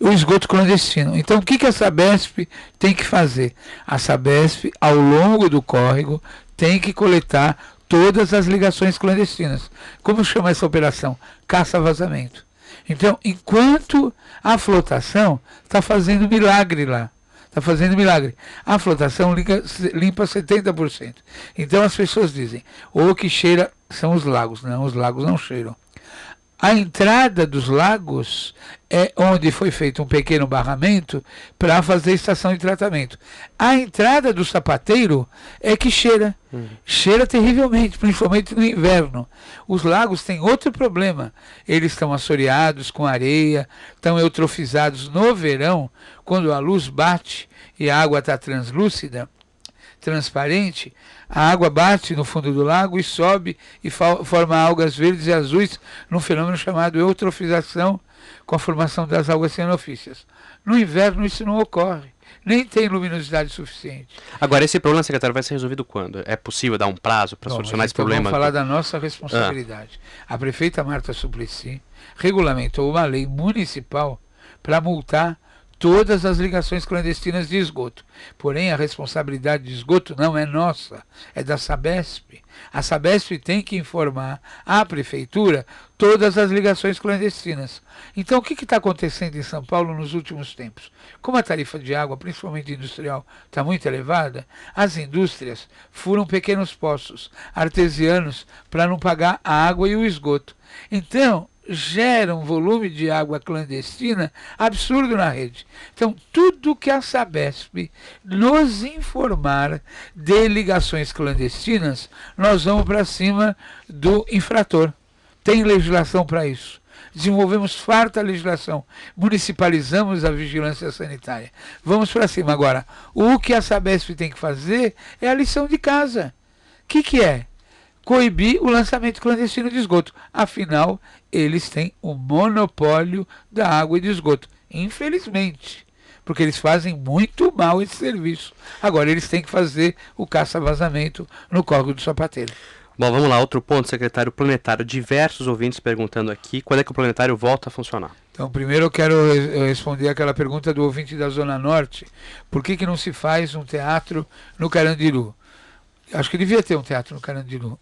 O esgoto clandestino. Então, o que, que a Sabesp tem que fazer? A Sabesp, ao longo do córrego, tem que coletar todas as ligações clandestinas. Como chama essa operação? Caça-vazamento. Então, enquanto a flotação está fazendo milagre lá, está fazendo milagre. A flotação limpa, limpa 70%. Então as pessoas dizem, o que cheira são os lagos. Não, os lagos não cheiram. A entrada dos lagos é onde foi feito um pequeno barramento para fazer estação de tratamento. A entrada do sapateiro é que cheira. Uhum. Cheira terrivelmente, principalmente no inverno. Os lagos têm outro problema. Eles estão assoreados com areia, estão eutrofizados no verão, quando a luz bate e a água está translúcida, transparente, a água bate no fundo do lago e sobe e forma algas verdes e azuis num fenômeno chamado eutrofização com a formação das algas cianofícias. No inverno isso não ocorre. nem tem luminosidade suficiente. Agora, esse problema, secretário, vai ser resolvido quando? É possível dar um prazo para solucionar esse então problema? Vamos falar da nossa responsabilidade. Ah. A prefeita Marta Suplicy regulamentou uma lei municipal para multar todas as ligações clandestinas de esgoto. Porém, a responsabilidade de esgoto não é nossa, é da Sabesp. A Sabesp tem que informar à prefeitura todas as ligações clandestinas. Então, o que está acontecendo em São Paulo nos últimos tempos? Como a tarifa de água, principalmente industrial, está muito elevada, as indústrias furam pequenos poços artesianos para não pagar a água e o esgoto. Então, gera um volume de água clandestina absurdo na rede. Então, tudo que a Sabesp nos informar de ligações clandestinas, nós vamos para cima do infrator. Tem legislação para isso. Desenvolvemos farta legislação, municipalizamos a vigilância sanitária. Vamos para cima. Agora, o que a Sabesp tem que fazer é a lição de casa. O que, que é? Coibir o lançamento clandestino de esgoto. Afinal, eles têm o monopólio da água e de esgoto. Infelizmente. Porque eles fazem muito mal esse serviço. Agora, eles têm que fazer o caça-vazamento no córrego do sapateiro. Bom, vamos lá, outro ponto, secretário planetário. Diversos ouvintes perguntando aqui quando é que o planetário volta a funcionar. Então, primeiro eu quero responder aquela pergunta do ouvinte da Zona Norte. Por que, que não se faz um teatro no Carandiru? Acho que devia ter um teatro no Carandiru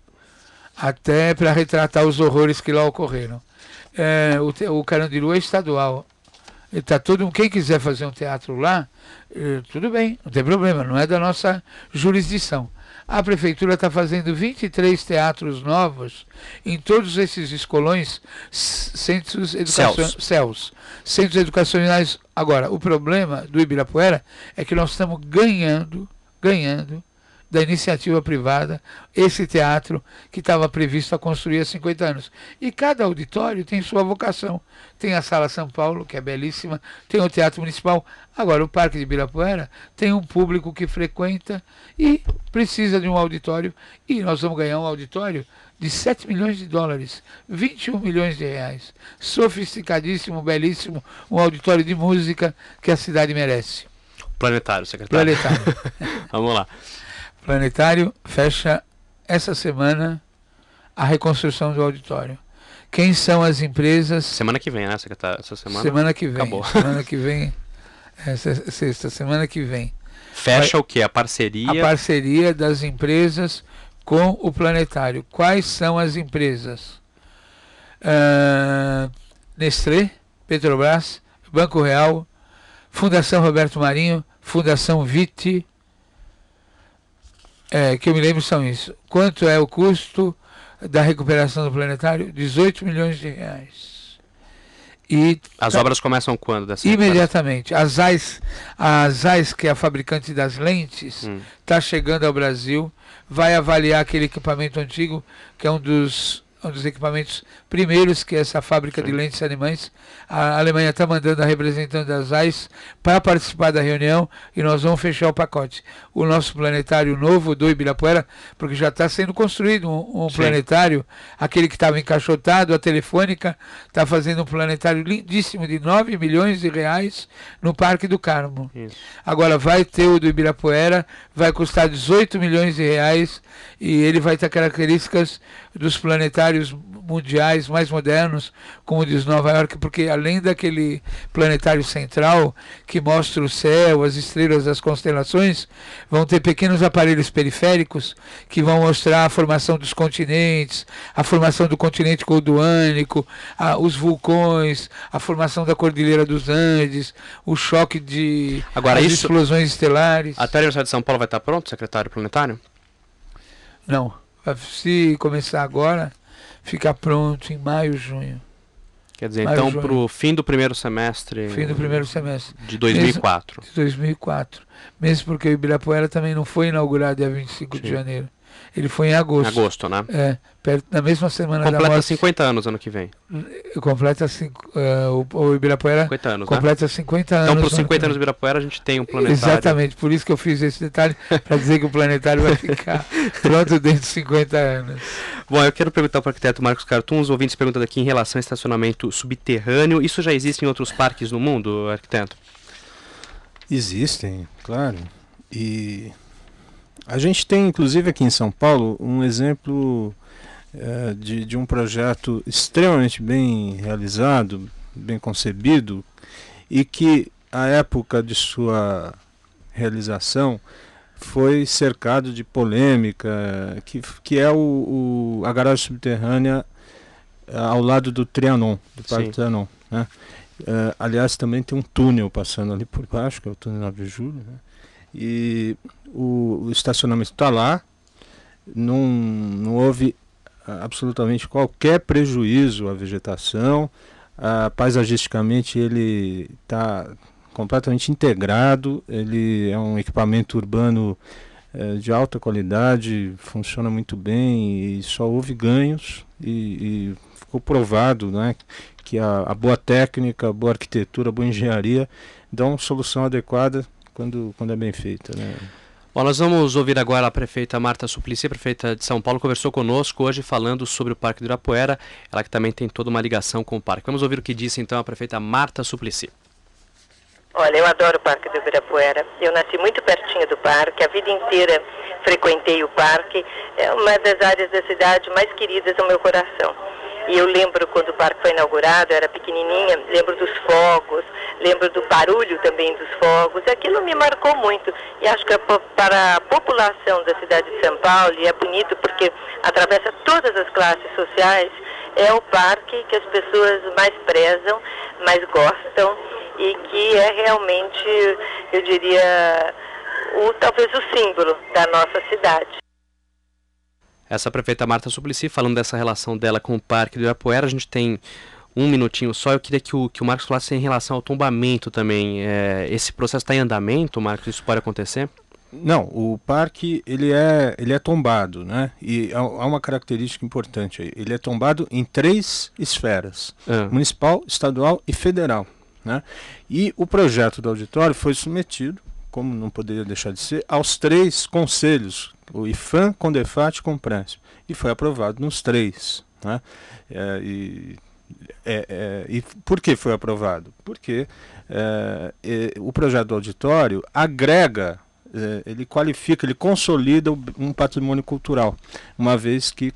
até para retratar os horrores que lá ocorreram. É, o, o Carandiru é estadual. Tá todo, quem quiser fazer um teatro lá, é, tudo bem, não tem problema, não é da nossa jurisdição. A prefeitura está fazendo 23 teatros novos em todos esses escolões, centros educacionais, céus, centros educacionais. Agora, o problema do Ibirapuera é que nós estamos ganhando, ganhando da iniciativa privada esse teatro que estava previsto a construir há 50 anos. E cada auditório tem sua vocação. Tem a Sala São Paulo, que é belíssima, tem o Teatro Municipal. Agora, o Parque de Ibirapuera tem um público que frequenta e precisa de um auditório. E nós vamos ganhar um auditório de 7 milhões de dólares, 21 milhões de reais. Sofisticadíssimo, belíssimo, um auditório de música que a cidade merece. Planetário, secretário. Planetário. [laughs] Vamos lá. Planetário fecha essa semana a reconstrução do auditório. Quem são as empresas? Semana que vem, né, secretário? Essa semana. Semana que vem. Acabou. Semana que vem. [laughs] Essa sexta, semana que vem. Fecha Vai, o que? A parceria? A parceria das empresas com o planetário. Quais são as empresas? Uh, Nestlé, Petrobras, Banco Real, Fundação Roberto Marinho, Fundação Vite, é, que eu me lembro são isso. Quanto é o custo da recuperação do planetário? 18 milhões de reais. E As tá, obras começam quando? Dessa imediatamente. A Zeiss, a que é a fabricante das lentes, está hum. Tá chegando ao Brasil, vai avaliar aquele equipamento antigo, que é um dos um dos equipamentos primeiros que essa fábrica de lentes animais. A Alemanha está mandando a representante das AIS para participar da reunião e nós vamos fechar o pacote. O nosso planetário novo do Ibirapuera, porque já está sendo construído um, um planetário, aquele que estava encaixotado, a Telefônica está fazendo um planetário lindíssimo de 9 milhões de reais no Parque do Carmo. Isso. Agora vai ter o do Ibirapuera, vai custar 18 milhões de reais e ele vai ter características dos planetários mundiais mais modernos, como diz Nova York, porque além daquele planetário central que mostra o céu, as estrelas, as constelações, vão ter pequenos aparelhos periféricos que vão mostrar a formação dos continentes, a formação do continente colduânico, a, os vulcões, a formação da Cordilheira dos Andes, o choque de Agora, isso, explosões estelares. Até a Universidade de São Paulo vai estar pronto, secretário planetário? Não. Se começar agora, ficar pronto em maio, junho. Quer dizer, maio, então para o fim do primeiro semestre. Fim do primeiro semestre. De 2004. Mesmo, de 2004. Mesmo porque o Ibirapuera também não foi inaugurado dia 25 Sim. de janeiro. Ele foi em agosto. Agosto, né? É, perto, na mesma semana completa da morte. 50 anos ano que vem. Completa uh, o, o Ibirapuera 50 anos, completa né? 50 anos. Então, para os 50 anos do Ibirapuera, a gente tem um planetário. Exatamente, por isso que eu fiz esse detalhe, [laughs] para dizer que o planetário vai ficar [laughs] pronto dentro de 50 anos. Bom, eu quero perguntar para o arquiteto Marcos Cartum, os ouvintes perguntam aqui em relação ao estacionamento subterrâneo. Isso já existe em outros parques no mundo, arquiteto? Existem, claro. E a gente tem, inclusive aqui em São Paulo, um exemplo é, de, de um projeto extremamente bem realizado, bem concebido, e que a época de sua realização foi cercado de polêmica, que, que é o, o a garagem subterrânea eh, ao lado do Trianon, do Parque Sim. Trianon. Né? Uh, aliás, também tem um túnel passando ali por baixo, que é o túnel 9 de julho. Né? E o, estacionamento está lá, não, não houve absolutamente qualquer prejuízo à vegetação. Uh, paisagisticamente ele está completamente integrado, ele é um equipamento urbano uh, de alta qualidade, funciona muito bem e só houve ganhos e, e ficou provado né, que a, a, boa técnica, a boa arquitetura, a boa engenharia dão solução adequada quando, quando é bem feita. Né. Bom, nós vamos ouvir agora a prefeita Marta Suplicy, prefeita de São Paulo, conversou conosco hoje falando sobre o Parque do Irapuera, ela que também tem toda uma ligação com o parque. Vamos ouvir o que disse então a prefeita Marta Suplicy. Olha, eu adoro o Parque do Ibirapuera. Eu nasci muito pertinho do parque, a vida inteira frequentei o parque. É uma das áreas da cidade mais queridas ao meu coração. E eu lembro quando o parque foi inaugurado, eu era pequenininha, lembro dos fogos, lembro do barulho também dos fogos. Aquilo me marcou muito. E acho que para a população da cidade de São Paulo, e é bonito porque atravessa todas as classes sociais, é o parque que as pessoas mais prezam, mais gostam e que é realmente, eu diria, o, talvez o símbolo da nossa cidade. Essa prefeita Marta Suplicy, falando dessa relação dela com o Parque do Ibirapuera, a gente tem um minutinho só. Eu queria que o, que o Marcos falasse em relação ao tombamento também. É, esse processo está em andamento, Marcos? Isso pode acontecer? Não, o parque ele é, ele é tombado, né? E há uma característica importante aí. Ele é tombado em três esferas: ah. municipal, estadual e federal. Né? E o projeto do auditório foi submetido, como não poderia deixar de ser, aos três conselhos o IFAM, CONDEFAT e COMPRENSE. E foi aprovado nos três. Né? É, e, é, é, e por que foi aprovado? Porque é, o projeto do auditório agrega, é, ele qualifica, ele consolida um patrimônio cultural, uma vez que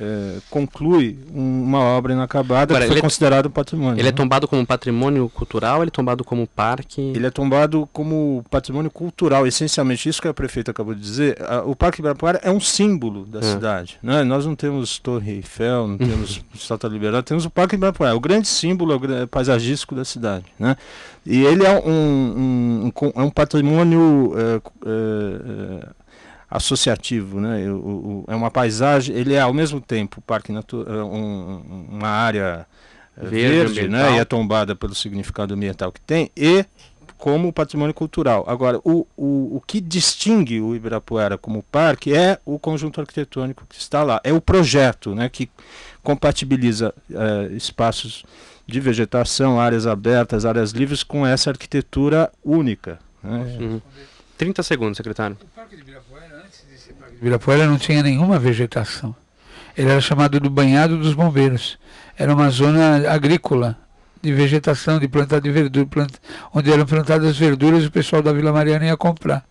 é, conclui uma obra inacabada Agora, que foi é considerado patrimônio. Ele é né? é tombado como patrimônio cultural, ele é tombado como parque? Ele é tombado como patrimônio cultural, essencialmente isso que a prefeita acabou de dizer. A, o Parque Ibirapuera é um símbolo da é. cidade. Né? Nós não temos Torre Eiffel, não temos [laughs] Estátua Liberal, temos o Parque Ibirapuera, o grande símbolo o paisagístico da cidade. Né? E ele é um, um, um, é um patrimônio é, associativo, né? O, o, é uma paisagem, ele é ao mesmo tempo parque natural, é um, uma área eh, verde, verde né? E é tombada pelo significado ambiental que tem e como patrimônio cultural. Agora, o, o, o que distingue o Ibirapuera como parque é o conjunto arquitetônico que está lá, é o projeto, né? Que compatibiliza eh, espaços de vegetação, áreas abertas, áreas livres com essa arquitetura única. Né? Uhum. 30 segundos, secretário. O Parque de Ibirapuera Ibirapuera não tinha nenhuma vegetação. Ele era chamado do banhado dos bombeiros. Era uma zona agrícola de vegetação, de planta de verdura, planta, onde eram plantadas verduras e o pessoal da Vila Mariana ia comprar.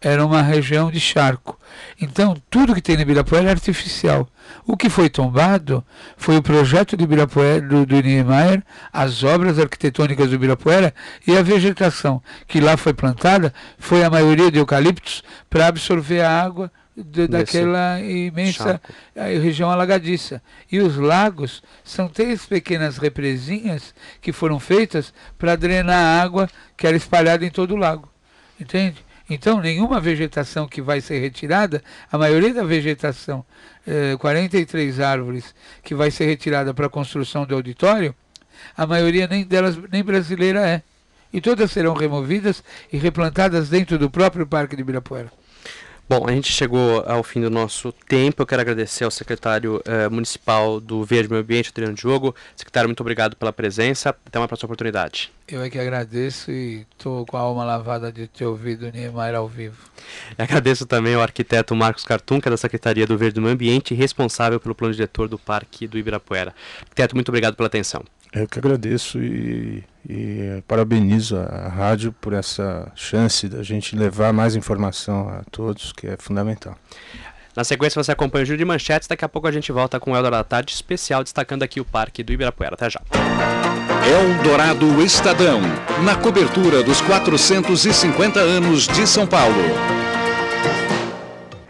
Era uma região de charco. Então, tudo que tem no Ibirapuera é artificial. O que foi tombado foi o projeto de Ibirapuera, do, do Niemeyer, as obras arquitetônicas do Ibirapuera e a vegetação que lá foi plantada foi a maioria de eucaliptos para absorver a água de, daquela imensa eh, região alagadiça. E os lagos são três pequenas represinhas que foram feitas para drenar a água que era espalhada em todo o lago. Entende? Então, nenhuma vegetação que vai ser retirada, a maioria da vegetação, eh, 43 árvores que vai ser retirada para a construção do auditório, a maioria nem delas nem brasileira é. E todas serão removidas e replantadas dentro do próprio Parque de Ibirapuera. Bom, a gente chegou ao fim do nosso tempo. Eu quero agradecer ao secretário uh, municipal do Verde Meio Ambiente, Adriano Diogo. Secretário, muito obrigado pela presença. Até uma próxima oportunidade. Eu é que agradeço e estou com a alma lavada de ter ouvido Niemeyer ao vivo. Eu agradeço também ao arquiteto Marcos Cartum, que é da Secretaria do Verde Meio Ambiente responsável pelo plano diretor do Parque do Ibirapuera. Arquiteto, muito obrigado pela atenção. Eu que agradeço e, E parabenizo a rádio por essa chance da gente levar mais informação a todos, que é fundamental. Na sequência você acompanha o Giro de Manchetes, daqui a pouco a gente volta com o Eldorado da Tarde especial, destacando aqui o Parque do Ibirapuera. Até já. Eldorado Estadão, na cobertura dos 450 anos de São Paulo.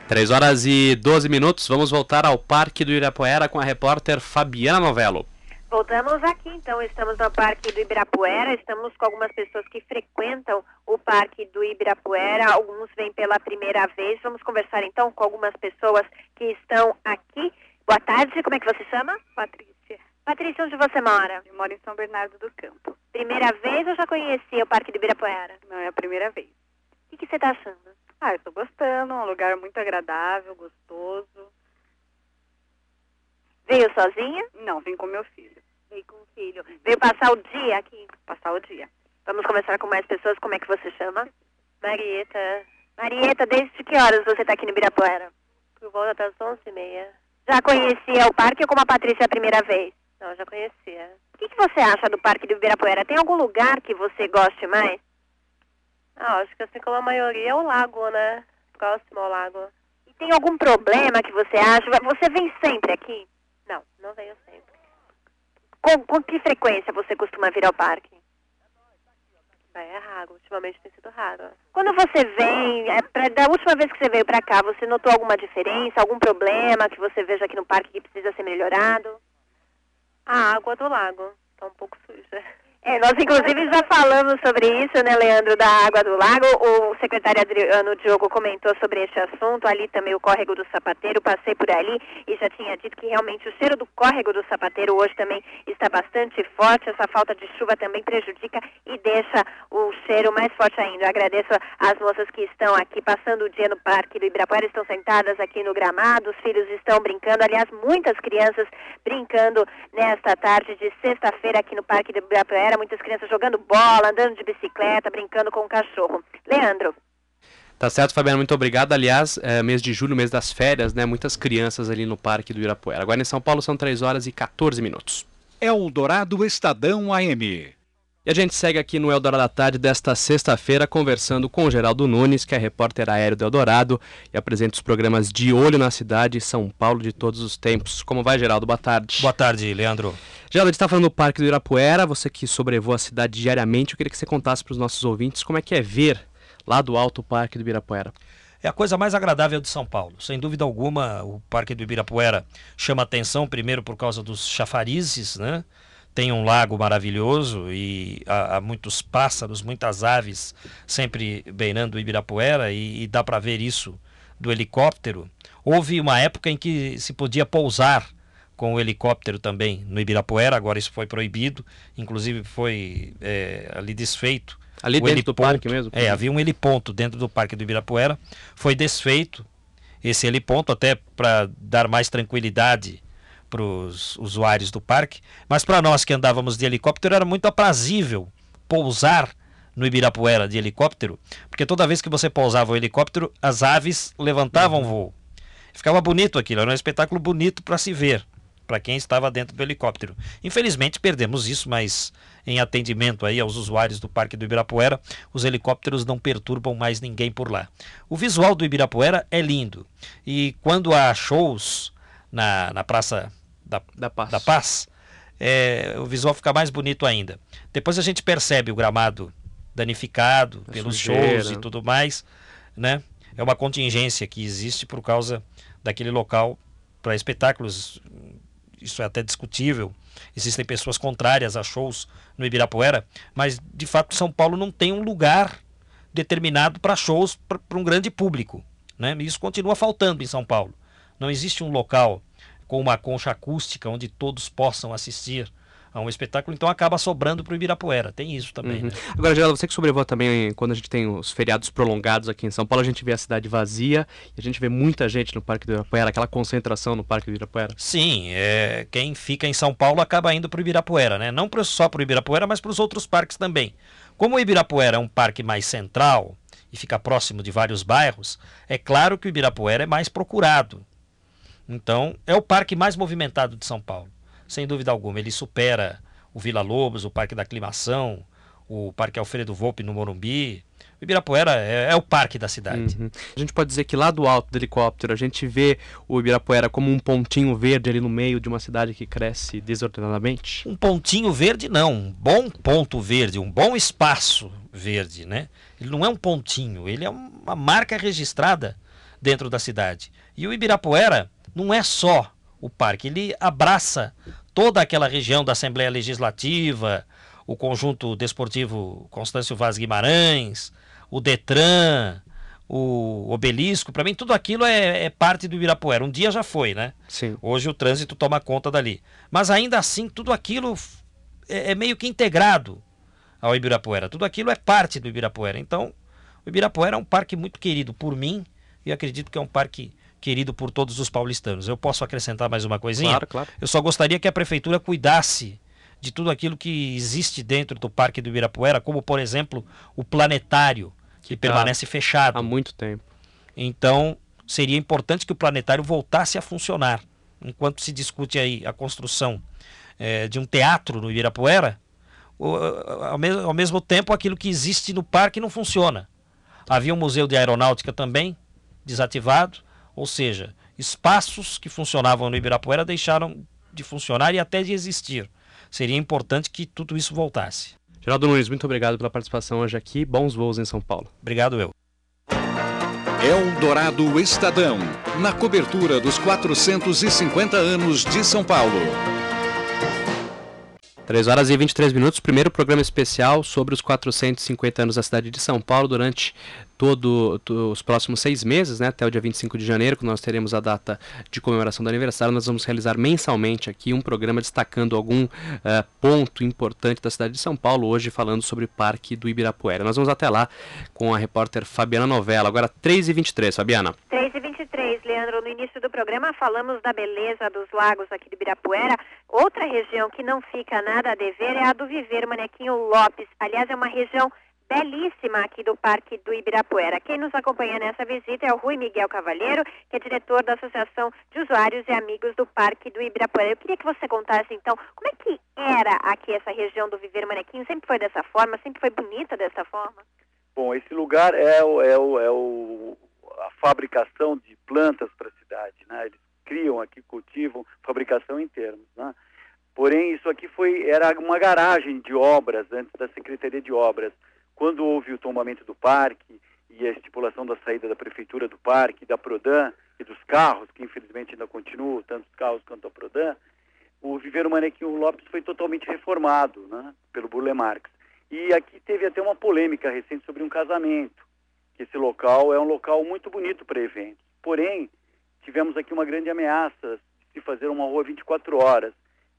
3 horas e 12 minutos, vamos voltar ao Parque do Ibirapuera com a repórter Fabiana Novello. Voltamos aqui, então, estamos no Parque do Ibirapuera, estamos com algumas pessoas que frequentam o Parque do Ibirapuera, alguns vêm pela primeira vez. Vamos conversar, então, com algumas pessoas que estão aqui. Boa tarde, como é que você chama? Patrícia. Patrícia, onde você mora? Eu moro em São Bernardo do Campo. Primeira vez ou já conhecia o Parque do Ibirapuera? Não, é a primeira vez. O que, que você está achando? Ah, eu estou gostando, um lugar muito agradável, gostoso. Veio sozinha? Não, vim com meu filho. Veio com o filho. Veio passar o dia aqui? Passar o dia. Vamos conversar com mais pessoas. Como é que você chama? Marieta. Marieta, desde que horas você está aqui no Ibirapuera? Por volta das onze e meia. Já conhecia o parque ou como a Patrícia a primeira vez? Não, já conhecia. O que, que você acha do Parque do Ibirapuera? Tem algum lugar que você goste mais? Ah, acho que assim como a maioria é o lago, né? Próximo ao lago. E tem algum problema que você acha? Você vem sempre aqui? Não, não venho sempre. Com, com que frequência você costuma vir ao parque? É raro, ultimamente tem sido raro. Quando você vem, é, pra, da última vez que você veio para cá, você notou alguma diferença, algum problema que você veja aqui no parque que precisa ser melhorado? A água do lago está um pouco suja. É, nós inclusive já falamos sobre isso, né, Leandro, da água do lago. O secretário Adriano Diogo comentou sobre este assunto. Ali também o córrego do Sapateiro, passei por ali e já tinha dito que realmente o cheiro do córrego do Sapateiro hoje também está bastante forte. Essa falta de chuva também prejudica e deixa o cheiro mais forte ainda. Eu agradeço às moças que estão aqui passando o dia no Parque do Ibirapuera, estão sentadas aqui no gramado, os filhos estão brincando. Aliás, muitas crianças brincando nesta tarde de sexta-feira aqui no Parque do Ibirapuera muitas crianças jogando bola, andando de bicicleta, brincando com o cachorro. Leandro. Tá certo, Fabiana, muito obrigado. Aliás, é, mês de julho, mês das férias, né? Muitas crianças ali no Parque do Irapuera. Agora em São Paulo são 3 horas e 14 minutos. Eldorado Estadão AM. E a gente segue aqui no Eldorado da Tarde desta sexta-feira conversando com o Geraldo Nunes, que é repórter aéreo do Eldorado e apresenta os programas De Olho na Cidade São Paulo de todos os tempos. Como vai, Geraldo? Boa tarde. Boa tarde, Leandro. Geraldo, a gente está falando do Parque do Irapuera, você que sobrevoa a cidade diariamente, eu queria que você contasse para os nossos ouvintes como é que é ver lá do alto o Parque do Ibirapuera. É a coisa mais agradável de São Paulo. Sem dúvida alguma, o Parque do Ibirapuera chama atenção, primeiro por causa dos chafarizes, né? Tem um lago maravilhoso e há, há, muitos pássaros, muitas aves sempre beirando o Ibirapuera e, e dá para ver isso do helicóptero. Houve uma época em que se podia pousar com o helicóptero também no Ibirapuera, agora isso foi proibido, inclusive foi é, ali desfeito. Ali dentro heliponto, do parque mesmo? É, havia um heliponto dentro do parque do Ibirapuera, foi desfeito esse heliponto até para dar mais tranquilidade para os usuários do parque, mas para nós que andávamos de helicóptero era muito aprazível pousar no Ibirapuera de helicóptero, porque toda vez que você pousava o helicóptero, as aves levantavam uhum. voo. Ficava bonito aquilo, era um espetáculo bonito para se ver, para quem estava dentro do helicóptero. Infelizmente perdemos isso, mas em atendimento aí aos usuários do Parque do Ibirapuera, os helicópteros não perturbam mais ninguém por lá. O visual do Ibirapuera é lindo e quando há shows na, na Praça da, da Paz, da Paz é, o visual fica mais bonito ainda. Depois a gente percebe o gramado danificado a pelos sujeira. shows e tudo mais, né? É uma contingência que existe por causa daquele local para espetáculos. Isso é até discutível. Existem pessoas contrárias a shows no Ibirapuera, mas de fato São Paulo não tem um lugar determinado para shows para um grande público. Né? Isso continua faltando em São Paulo. Não existe um local com uma concha acústica onde todos possam assistir a um espetáculo, então acaba sobrando para o Ibirapuera. Tem isso também. Uhum. Né? Agora, Geraldo, você que sobrevoa também quando a gente tem os feriados prolongados aqui em São Paulo, a gente vê a cidade vazia e a gente vê muita gente no Parque do Ibirapuera, aquela concentração no Parque do Ibirapuera. Sim, é, quem fica em São Paulo acaba indo para o Ibirapuera, né? Não só para o Ibirapuera, mas para os outros parques também. Como o Ibirapuera é um parque mais central e fica próximo de vários bairros, é claro que o Ibirapuera é mais procurado. Então, é o parque mais movimentado de São Paulo. Sem dúvida alguma, ele supera o Vila Lobos, o Parque da Aclimação, o Parque Alfredo Volpe no Morumbi. O Ibirapuera é, é o parque da cidade. Uhum. A gente pode dizer que lá do alto do helicóptero a gente vê o Ibirapuera como um pontinho verde ali no meio de uma cidade que cresce desordenadamente? Um pontinho verde não, um bom ponto verde, um bom espaço verde, né? Ele não é um pontinho, ele é uma marca registrada dentro da cidade. E o Ibirapuera não é só o parque, ele abraça toda aquela região da Assembleia Legislativa, o conjunto desportivo Constâncio Vaz Guimarães, o Detran, o Obelisco, para mim tudo aquilo é, é, parte do Ibirapuera. Um dia já foi, né? Sim. Hoje o trânsito toma conta dali. Mas ainda assim, tudo aquilo é, é meio que integrado ao Ibirapuera. Tudo aquilo é parte do Ibirapuera. Então, o Ibirapuera é um parque muito querido por mim e acredito que é um parque querido por todos os paulistanos. Eu posso acrescentar mais uma coisinha? Claro, claro. Eu só gostaria que a prefeitura cuidasse de tudo aquilo que existe dentro do Parque do Ibirapuera, como por exemplo o planetário, que, que permanece fechado há muito tempo. Então, seria importante que o planetário voltasse a funcionar. Enquanto se discute aí a construção é, de um teatro no Ibirapuera, o, ao, mesmo, ao mesmo tempo aquilo que existe no parque não funciona. Havia um museu de aeronáutica também, desativado, ou seja, espaços que funcionavam no Ibirapuera deixaram de funcionar e até de existir seria importante que tudo isso voltasse. Geraldo Nunes, muito obrigado pela participação hoje aqui. Bons voos em São Paulo. Obrigado eu. Eldorado Estadão, na cobertura dos 450 anos de São Paulo. 3 horas e 23 minutos, primeiro programa especial sobre os 450 anos da cidade de São Paulo durante todos os próximos seis meses, né, até o dia 25 de janeiro, que nós teremos a data de comemoração do aniversário, nós vamos realizar mensalmente aqui um programa destacando algum uh, ponto importante da cidade de São Paulo, hoje falando sobre o Parque do Ibirapuera. Nós vamos até lá com a repórter Fabiana Novella, agora 3h23, Fabiana. 3h23, Leandro, no início do programa falamos da beleza dos lagos aqui do Ibirapuera, outra região que não fica nada a dever é a do Viver Manequinho Lopes, aliás é uma região belíssima aqui do Parque do Ibirapuera. Quem nos acompanha nessa visita é o Rui Miguel Cavalheiro, que é diretor da Associação de Usuários e Amigos do Parque do Ibirapuera. Eu queria que você contasse, então, como é que era aqui essa região do Viver Manequim? Sempre foi dessa forma? Sempre foi bonita dessa forma? Bom, esse lugar é, o, é, o, é o, a fabricação de plantas para a cidade, né? Eles criam aqui, cultivam, fabricação em termos, né? Porém, isso aqui foi era uma garagem de obras antes da Secretaria de Obras quando houve o tombamento do parque e a estipulação da saída da prefeitura do parque, da Prodan e dos carros, que infelizmente ainda continuam, tanto os carros quanto a Prodan, o Viveiro Manequim Lopes foi totalmente reformado né, pelo Burle Marx. E aqui teve até uma polêmica recente sobre um casamento, que esse local é um local muito bonito para eventos. Porém, tivemos aqui uma grande ameaça de fazer uma rua 24 horas,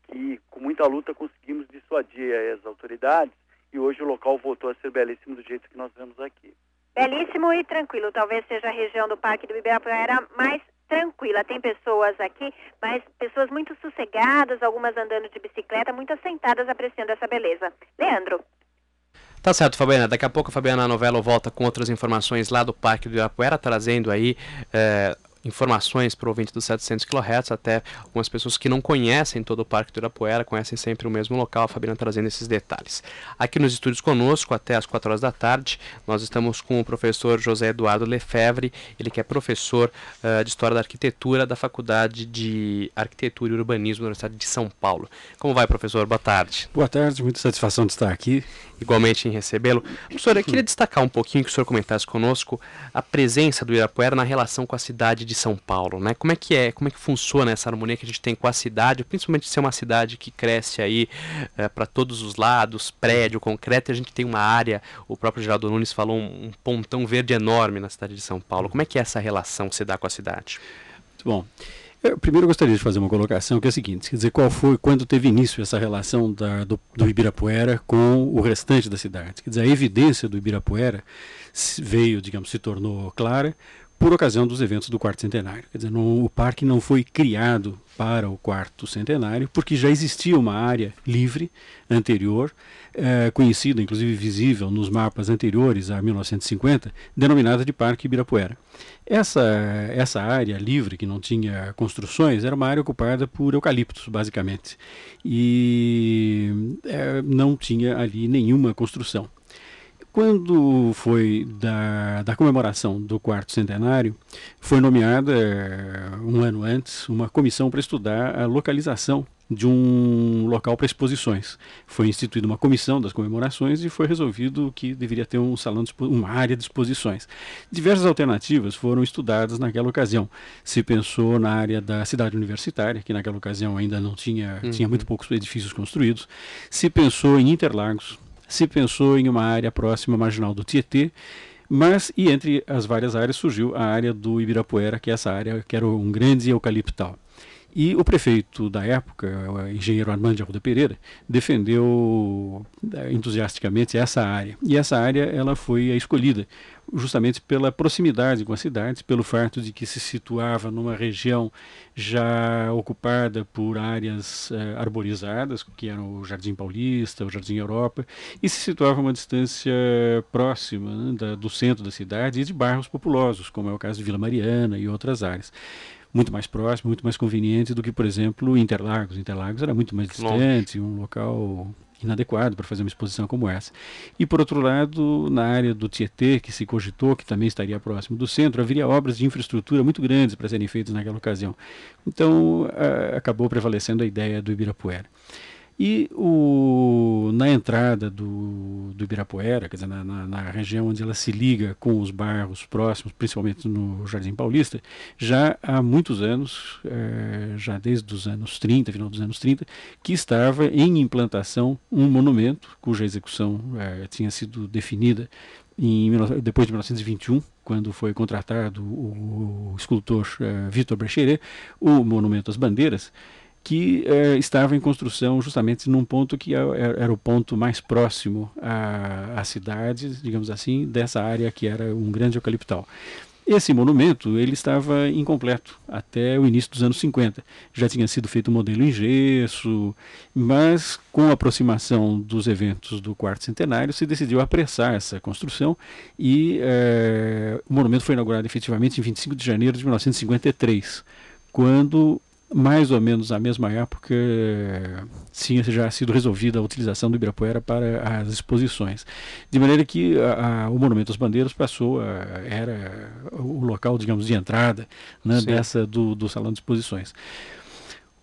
que com muita luta conseguimos dissuadir as autoridades e hoje o local voltou a ser belíssimo do jeito que nós vemos aqui. Belíssimo e tranquilo. Talvez seja a região do Parque do Ibirapuera mais tranquila. Tem pessoas aqui, mas pessoas muito sossegadas, algumas andando de bicicleta, muito assentadas apreciando essa beleza. Leandro. Tá certo, Fabiana. Daqui a pouco a Fabiana Novelo volta com outras informações lá do Parque do Ibirapuera, trazendo aí eh, informações para o ouvinte dos 700 kHz, até algumas pessoas que não conhecem todo o Parque do Irapuera, conhecem sempre o mesmo local, a Fabiana trazendo esses detalhes. Aqui nos estúdios conosco, até às 4 horas da tarde, nós estamos com o professor José Eduardo Lefebvre, ele que é professor uh, de História da Arquitetura da Faculdade de Arquitetura e Urbanismo da Universidade de São Paulo. Como vai, professor? Boa tarde. Boa tarde, muita satisfação de estar aqui. Igualmente em recebê-lo. Professor, eu queria destacar um pouquinho que o senhor comentasse conosco a presença do Irapuera na relação com a cidade de São Paulo, né? Como é que é, como é que funciona essa harmonia que a gente tem com a cidade, principalmente ser uma cidade que cresce aí é, para todos os lados, prédio, concreto, e a gente tem uma área, o próprio Geraldo Nunes falou, um, um pontão verde enorme na cidade de São Paulo. Como é que é essa relação se dá com a cidade? Muito bom. Eu, primeiro gostaria de fazer uma colocação que é a seguinte, quer dizer, qual foi, quando teve início essa relação da, do, do Ibirapuera com o restante da cidade. Quer dizer, a evidência do Ibirapuera veio, digamos, se tornou clara por ocasião dos eventos do quarto centenário. Quer dizer, não, o parque não foi criado para o quarto centenário, porque já existia uma área livre anterior, é, conhecida, inclusive visível nos mapas anteriores a 1950, denominada de Parque Ibirapuera. Essa, essa área livre, que não tinha construções, era uma área ocupada por eucaliptos, basicamente, e é, não tinha ali nenhuma construção. Quando foi da, da comemoração do quarto centenário, foi nomeada, eh, um ano antes, uma comissão para estudar a localização de um local para exposições. Foi instituída uma comissão das comemorações e foi resolvido que deveria ter um salão, de, uma área de exposições. Diversas alternativas foram estudadas naquela ocasião. Se pensou na área da cidade universitária, que naquela ocasião ainda não tinha, uhum. tinha muito poucos edifícios construídos. Se pensou em Interlagos, se pensou em uma área próxima marginal do Tietê, mas e entre as várias áreas surgiu a área do Ibirapuera, que é essa área que era um grande eucaliptal. E o prefeito da época, o engenheiro Armando de Arruda Pereira, defendeu eh, entusiasticamente essa área. E essa área ela foi a escolhida justamente pela proximidade com as cidades, pelo fato de que se situava numa região já ocupada por áreas eh, arborizadas, que eram o Jardim Paulista, o Jardim Europa, e se situava a uma distância próxima né, da, do centro da cidade e de bairros populosos, como é o caso de Vila Mariana e outras áreas muito mais próximo, muito mais conveniente do que, por exemplo, Interlagos. Interlagos era muito mais distante, um local inadequado para fazer uma exposição como essa. E por outro lado, na área do Tietê, que se cogitou que também estaria próximo do centro, haveria obras de infraestrutura muito grandes para serem feitas naquela ocasião. Então, acabou prevalecendo a ideia do Ibirapuera. E o, na entrada do, do Ibirapuera, quer dizer, na, na, na, região onde ela se liga com os bairros próximos, principalmente no Jardim Paulista, já há muitos anos, é, já desde os anos 30, final dos anos 30, que estava em implantação um monumento cuja execução é, tinha sido definida em, depois de 1921, quando foi contratado o, o escultor é, Vitor Brecheret, o Monumento às Bandeiras, que eh, estava em construção justamente num ponto que era, era o ponto mais próximo à, à, cidade, digamos assim, dessa área que era um grande eucaliptal. Esse monumento ele estava incompleto até o início dos anos 50. Já tinha sido feito um modelo em gesso, mas com a aproximação dos eventos do quarto centenário se decidiu apressar essa construção e eh, o monumento foi inaugurado efetivamente em 25 de janeiro de 1953, quando mais ou menos na mesma época tinha já sido resolvida a utilização do Ibirapuera para as exposições. De maneira que a, a, o Monumento às Bandeiras passou a, era o local, digamos, de entrada né, dessa do, do Salão de Exposições.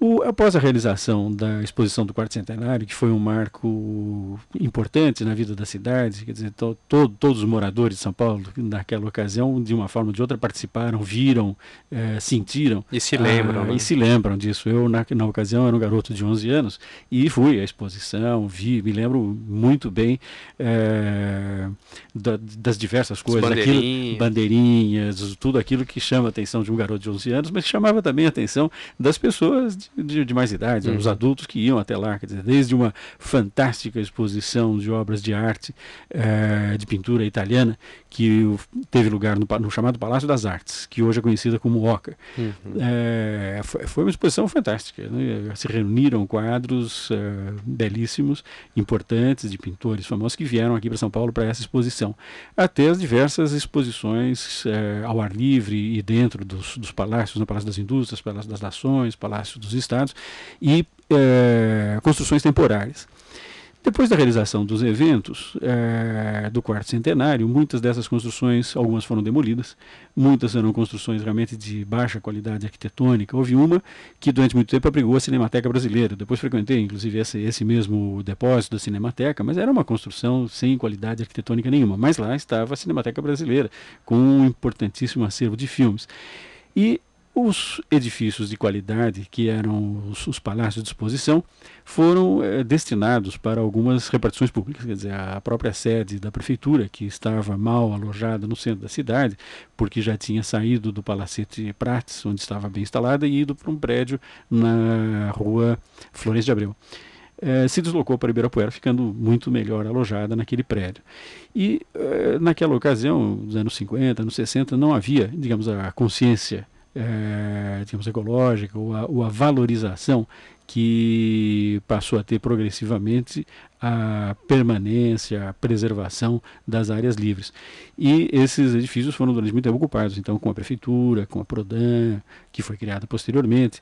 O, após a realização da exposição do quarto centenário, que foi um marco importante na vida da cidade, quer dizer, to, to, todos os moradores de São Paulo, naquela ocasião, de uma forma ou de outra, participaram, viram, é, sentiram. E se lembram. Ah, né? E se lembram disso. Eu, na, na ocasião, era um garoto de 11 anos e fui à exposição, vi, me lembro muito bem é, da, das diversas coisas. Bandeirinha. bandeirinhas, tudo aquilo que chama a atenção de um garoto de 11 anos, mas chamava também a atenção das pessoas de de, de mais idade, uhum. os adultos que iam até lá, dizer, desde uma fantástica exposição de obras de arte, é, de pintura italiana, que teve lugar no, no, chamado Palácio das Artes, que hoje é conhecida como Oca. Uhum. É, foi, foi, uma exposição fantástica. Né? Se reuniram quadros é, belíssimos, importantes, de pintores famosos que vieram aqui para São Paulo para essa exposição. Até as diversas exposições ao ar livre e dentro dos, dos palácios, no Palácio das Indústrias, Palácio das Nações, Palácio dos estados e é, construções temporárias. Depois da realização dos eventos é, do quarto centenário, muitas dessas construções, algumas foram demolidas, muitas eram construções realmente de baixa qualidade arquitetônica. Houve uma que durante muito tempo abrigou a Cinemateca Brasileira. Depois frequentei, inclusive, esse, esse mesmo depósito da Cinemateca, mas era uma construção sem qualidade arquitetônica nenhuma. Mas lá estava a Cinemateca Brasileira, com um importantíssimo acervo de filmes. E os edifícios de qualidade, que eram os, os palácios de exposição, foram é, destinados para algumas repartições públicas, quer dizer, a própria sede da prefeitura, que estava mal alojada no centro da cidade, porque já tinha saído do Palacete Prates, onde estava bem instalada, e ido para um prédio na rua Flores de Abreu. eh, se deslocou para Ibirapuera, ficando muito melhor alojada naquele prédio. E eh, naquela ocasião, nos anos 50, anos 60, não havia, digamos, a consciência é, digamos, ecológica ou a, ou a, valorização que passou a ter progressivamente a permanência, a preservação das áreas livres. E esses edifícios foram durante muito tempo ocupados, então, com a prefeitura, com a Prodan, que foi criada posteriormente,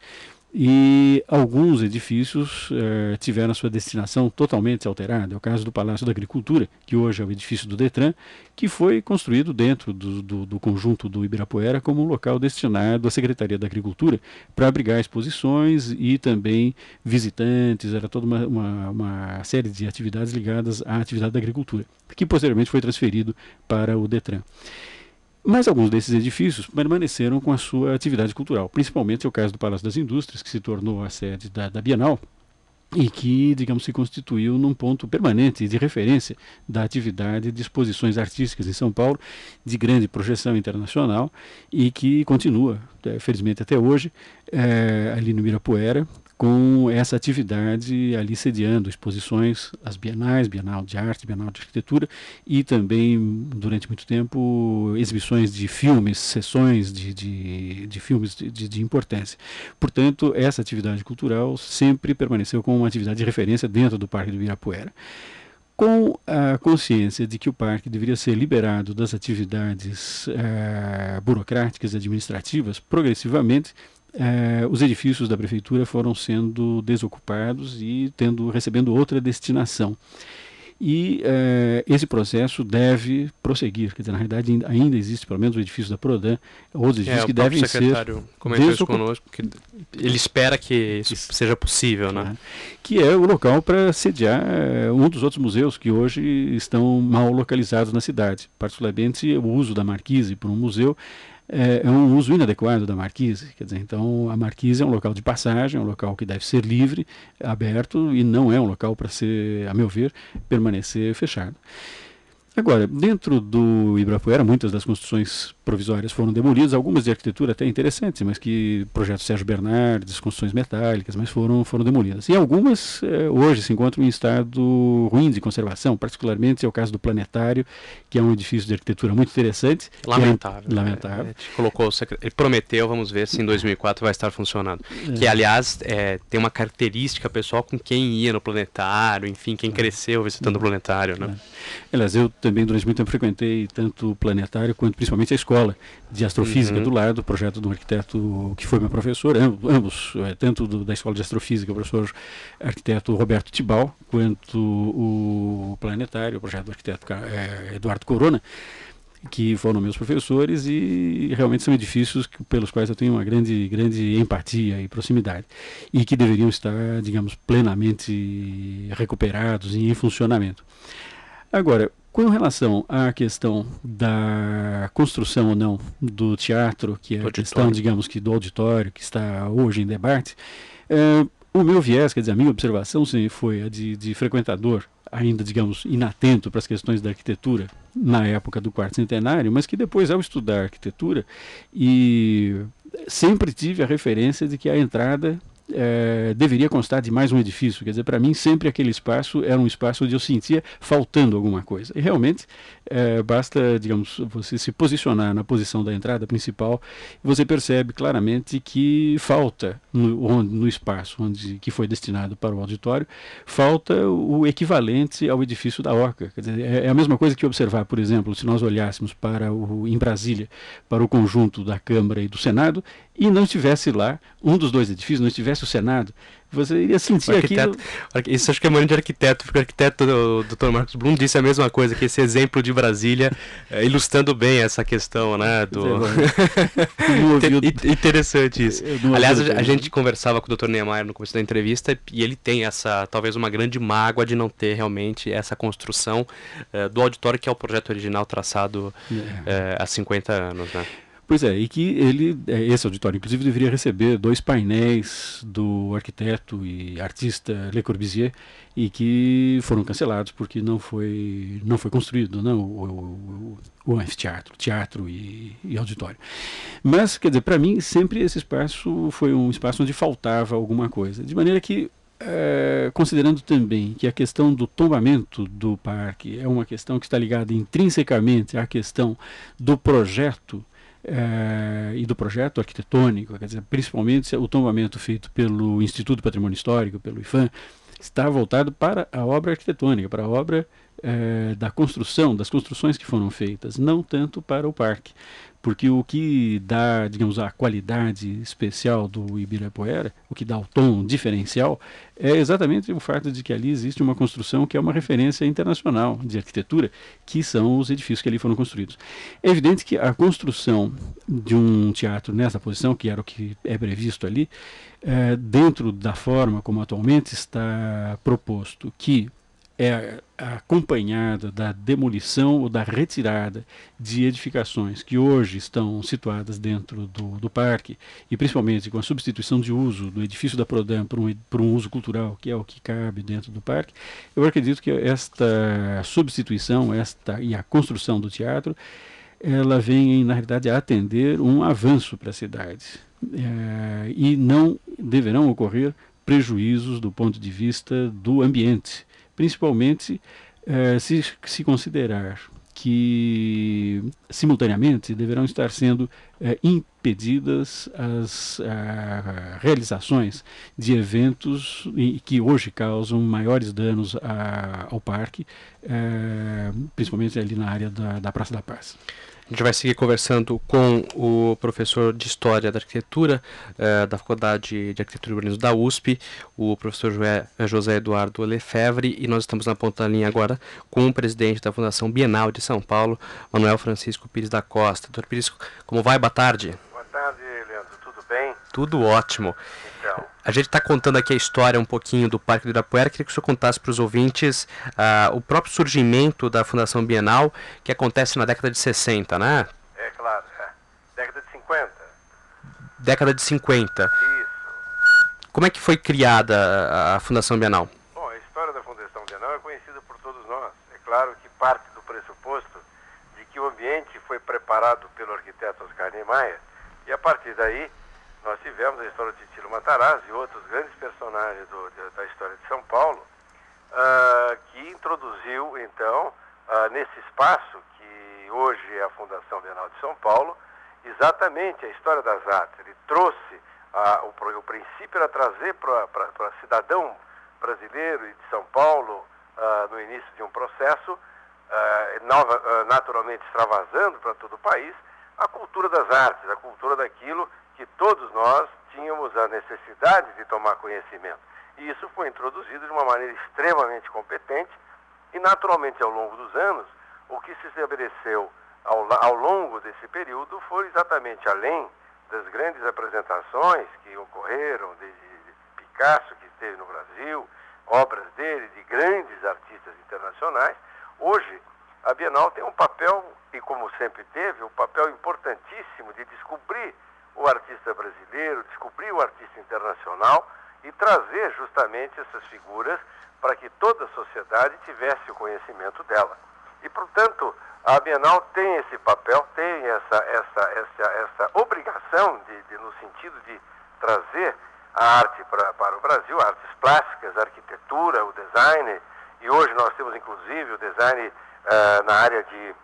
e alguns edifícios eh, tiveram a sua destinação totalmente alterada. É o caso do Palácio da Agricultura, que hoje é o edifício do Detran, que foi construído dentro do, do, do conjunto do Ibirapuera como um local destinado à Secretaria da Agricultura para abrigar exposições e também visitantes. Era toda uma, uma, uma série de atividades ligadas à atividade da agricultura, que posteriormente foi transferido para o Detran. Mas alguns desses edifícios permaneceram com a sua atividade cultural, principalmente é o caso do Palácio das Indústrias, que se tornou a sede da, da Bienal e que, digamos, se constituiu num ponto permanente de referência da atividade de exposições artísticas em São Paulo, de grande projeção internacional e que continua, é, felizmente até hoje, é, ali no Mirapuera, com essa atividade ali sediando exposições, as bienais, Bienal de Arte, Bienal de Arquitetura e também, durante muito tempo, exibições de filmes, sessões de, de, de filmes de, de, de, importância. Portanto, essa atividade cultural sempre permaneceu como uma atividade de referência dentro do Parque do Ibirapuera. Com a consciência de que o parque deveria ser liberado das atividades uh, burocráticas e administrativas, progressivamente é, os edifícios da prefeitura foram sendo desocupados e tendo recebendo outra destinação. E é, esse processo deve prosseguir. Quer dizer, na realidade, ainda, ainda existe, pelo menos, o edifício da Prodan, outros é, edifícios é, que devem ser. O secretário comentou isso conosco, que ele espera que isso, isso. seja possível, né? É. Que é o local para sediar é, um dos outros museus que hoje estão mal localizados na cidade. Particularmente o uso da marquise por um museu é, é, um uso inadequado da marquise. Quer dizer, então a marquise é um local de passagem, é um local que deve ser livre, aberto e não é um local para ser, a meu ver, permanecer fechado. Agora, dentro do Ibirapuera, muitas das construções provisórias foram demolidas, algumas de arquitetura até interessantes, mas que projeto Sérgio Bernardes, construções metálicas, mas foram, foram demolidas. E algumas eh, hoje se encontram em estado ruim de conservação, particularmente é o caso do Planetário, que é um edifício de arquitetura muito interessante. Lamentável. É, lamentável. É, colocou, ele prometeu, vamos ver se em 2004 vai estar funcionando. É. Que, aliás, é, tem uma característica pessoal com quem ia no Planetário, enfim, quem cresceu visitando o Planetário, né? É. Aliás, eu também durante muito tempo frequentei tanto o Planetário quanto principalmente a escola escola de astrofísica uhum. do lado, projeto do arquiteto que foi meu professor, ambos, é, tanto do, da escola de astrofísica, o professor arquiteto Roberto Tibal, quanto o planetário, o projeto do arquiteto é, Eduardo Corona, que foram meus professores e realmente são edifícios que, pelos quais eu tenho uma grande, grande empatia e proximidade e que deveriam estar, digamos, plenamente recuperados e em funcionamento. Agora, com relação à questão da construção ou não do teatro, que é a questão, digamos que do auditório, que está hoje em debate, é, o meu viés, quer dizer, a minha observação sim, foi a de, de frequentador, ainda, digamos, inatento para as questões da arquitetura na época do quarto centenário, mas que depois, ao estudar arquitetura, e sempre tive a referência de que a entrada é, deveria constar de mais um edifício. Quer dizer, para mim, sempre aquele espaço era um espaço onde eu sentia faltando alguma coisa. E realmente, é, basta, digamos, você se posicionar na posição da entrada principal, você percebe claramente que falta no, no espaço onde que foi destinado para o auditório, falta o equivalente ao edifício da Orca. Quer dizer, é, é a mesma coisa que observar, por exemplo, se nós olhássemos para o, em Brasília, para o conjunto da Câmara e do Senado, e não estivesse lá um dos dois edifícios, não estivesse o Senado, você iria sentir aquilo. Isso acho que é mania de arquiteto, porque o arquiteto, o Dr. Marcos Blum, disse a mesma coisa, que esse exemplo de Brasília, é, ilustrando bem essa questão, né? Do... [laughs] Interessante isso. Aliás, a, a gente conversava com o Dr. Niemeyer no começo da entrevista e ele tem essa, talvez uma grande mágoa de não ter realmente essa construção uh, do auditório, que é o projeto original traçado uh, há 50 anos, né? Pois é, e que ele, é, esse auditório, inclusive, deveria receber dois painéis do arquiteto e artista Le Corbusier e que foram cancelados porque não foi, não foi construído não, o, o, o anfiteatro, teatro e, e auditório. Mas, quer dizer, para mim, sempre esse espaço foi um espaço onde faltava alguma coisa. De maneira que é, considerando também que a questão do tombamento do parque é uma questão que está ligada intrinsecamente à questão do projeto é, e do projeto arquitetônico, quer dizer, principalmente o tombamento feito pelo Instituto Patrimônio Histórico, pelo IFAM, está voltado para a obra arquitetônica, para a obra é, da construção, das construções que foram feitas, não tanto para o parque. Porque o que dá, digamos, a qualidade especial do Ibirapuera, o que dá o tom diferencial, é exatamente o fato de que ali existe uma construção que é uma referência internacional de arquitetura, que são os edifícios que ali foram construídos. É evidente que a construção de um teatro nessa posição, que era o que é previsto ali, é, dentro da forma como atualmente está proposto, que é acompanhada da demolição ou da retirada de edificações que hoje estão situadas dentro do, do parque, e principalmente com a substituição de uso do edifício da Prodam por um, por um uso cultural, que é o que cabe dentro do parque, eu acredito que esta substituição esta e a construção do teatro, ela vem, na realidade, a atender um avanço para a cidade. É, e não deverão ocorrer prejuízos do ponto de vista do ambiente principalmente eh, se, se considerar que simultaneamente deverão estar sendo eh, impedidas as realizações de eventos que hoje causam maiores danos a, ao parque, eh, principalmente ali na área da, da Praça da Paz. A gente vai seguir conversando com o professor de História da Arquitetura eh, da Faculdade de Arquitetura e Urbanismo da USP, o professor José Eduardo Lefebvre, e nós estamos na ponta da linha agora com o presidente da Fundação Bienal de São Paulo, Manuel Francisco Pires da Costa. Doutor Pires, como vai? Boa tarde. Tudo ótimo. Então. A gente está contando aqui a história um pouquinho do Parque do Ibirapuera. Queria que o senhor contasse para os ouvintes uh, o próprio surgimento da Fundação Bienal, que acontece na década de 60, né? É, claro. É. Década de 50. Década de 50. Isso. Como é que foi criada a Fundação Bienal? Bom, a história da Fundação Bienal é conhecida por todos nós. É claro que parte do pressuposto de que o ambiente foi preparado pelo arquiteto Oscar Niemeyer e a partir daí nós tivemos a história de Tilo Matarazzo e outros grandes personagens do, de, da história de São Paulo, uh, que introduziu, então, uh, nesse espaço que hoje é a Fundação Bienal de São Paulo, exatamente a história das artes. Ele trouxe, uh, o, o, princípio era trazer para cidadão brasileiro e de São Paulo, no início de um processo, nova, naturalmente extravasando para todo o país, a cultura das artes, a cultura daquilo que todos nós tínhamos a necessidade de tomar conhecimento. E isso foi introduzido de uma maneira extremamente competente e, naturalmente, ao longo dos anos, o que se estabeleceu ao, ao longo desse período foi exatamente além das grandes apresentações que ocorreram, desde Picasso, que esteve no Brasil, obras dele, de grandes artistas internacionais, hoje a Bienal tem um papel, e como sempre teve, um papel importantíssimo de descobrir o artista brasileiro, descobrir o artista internacional e trazer justamente essas figuras para que toda a sociedade tivesse o conhecimento dela. E, portanto, a Bienal tem esse papel, tem essa, essa, essa, essa obrigação, de, de no sentido de trazer a arte pra, para o Brasil, artes plásticas, arquitetura, o design, e hoje nós temos inclusive o design uh, na área de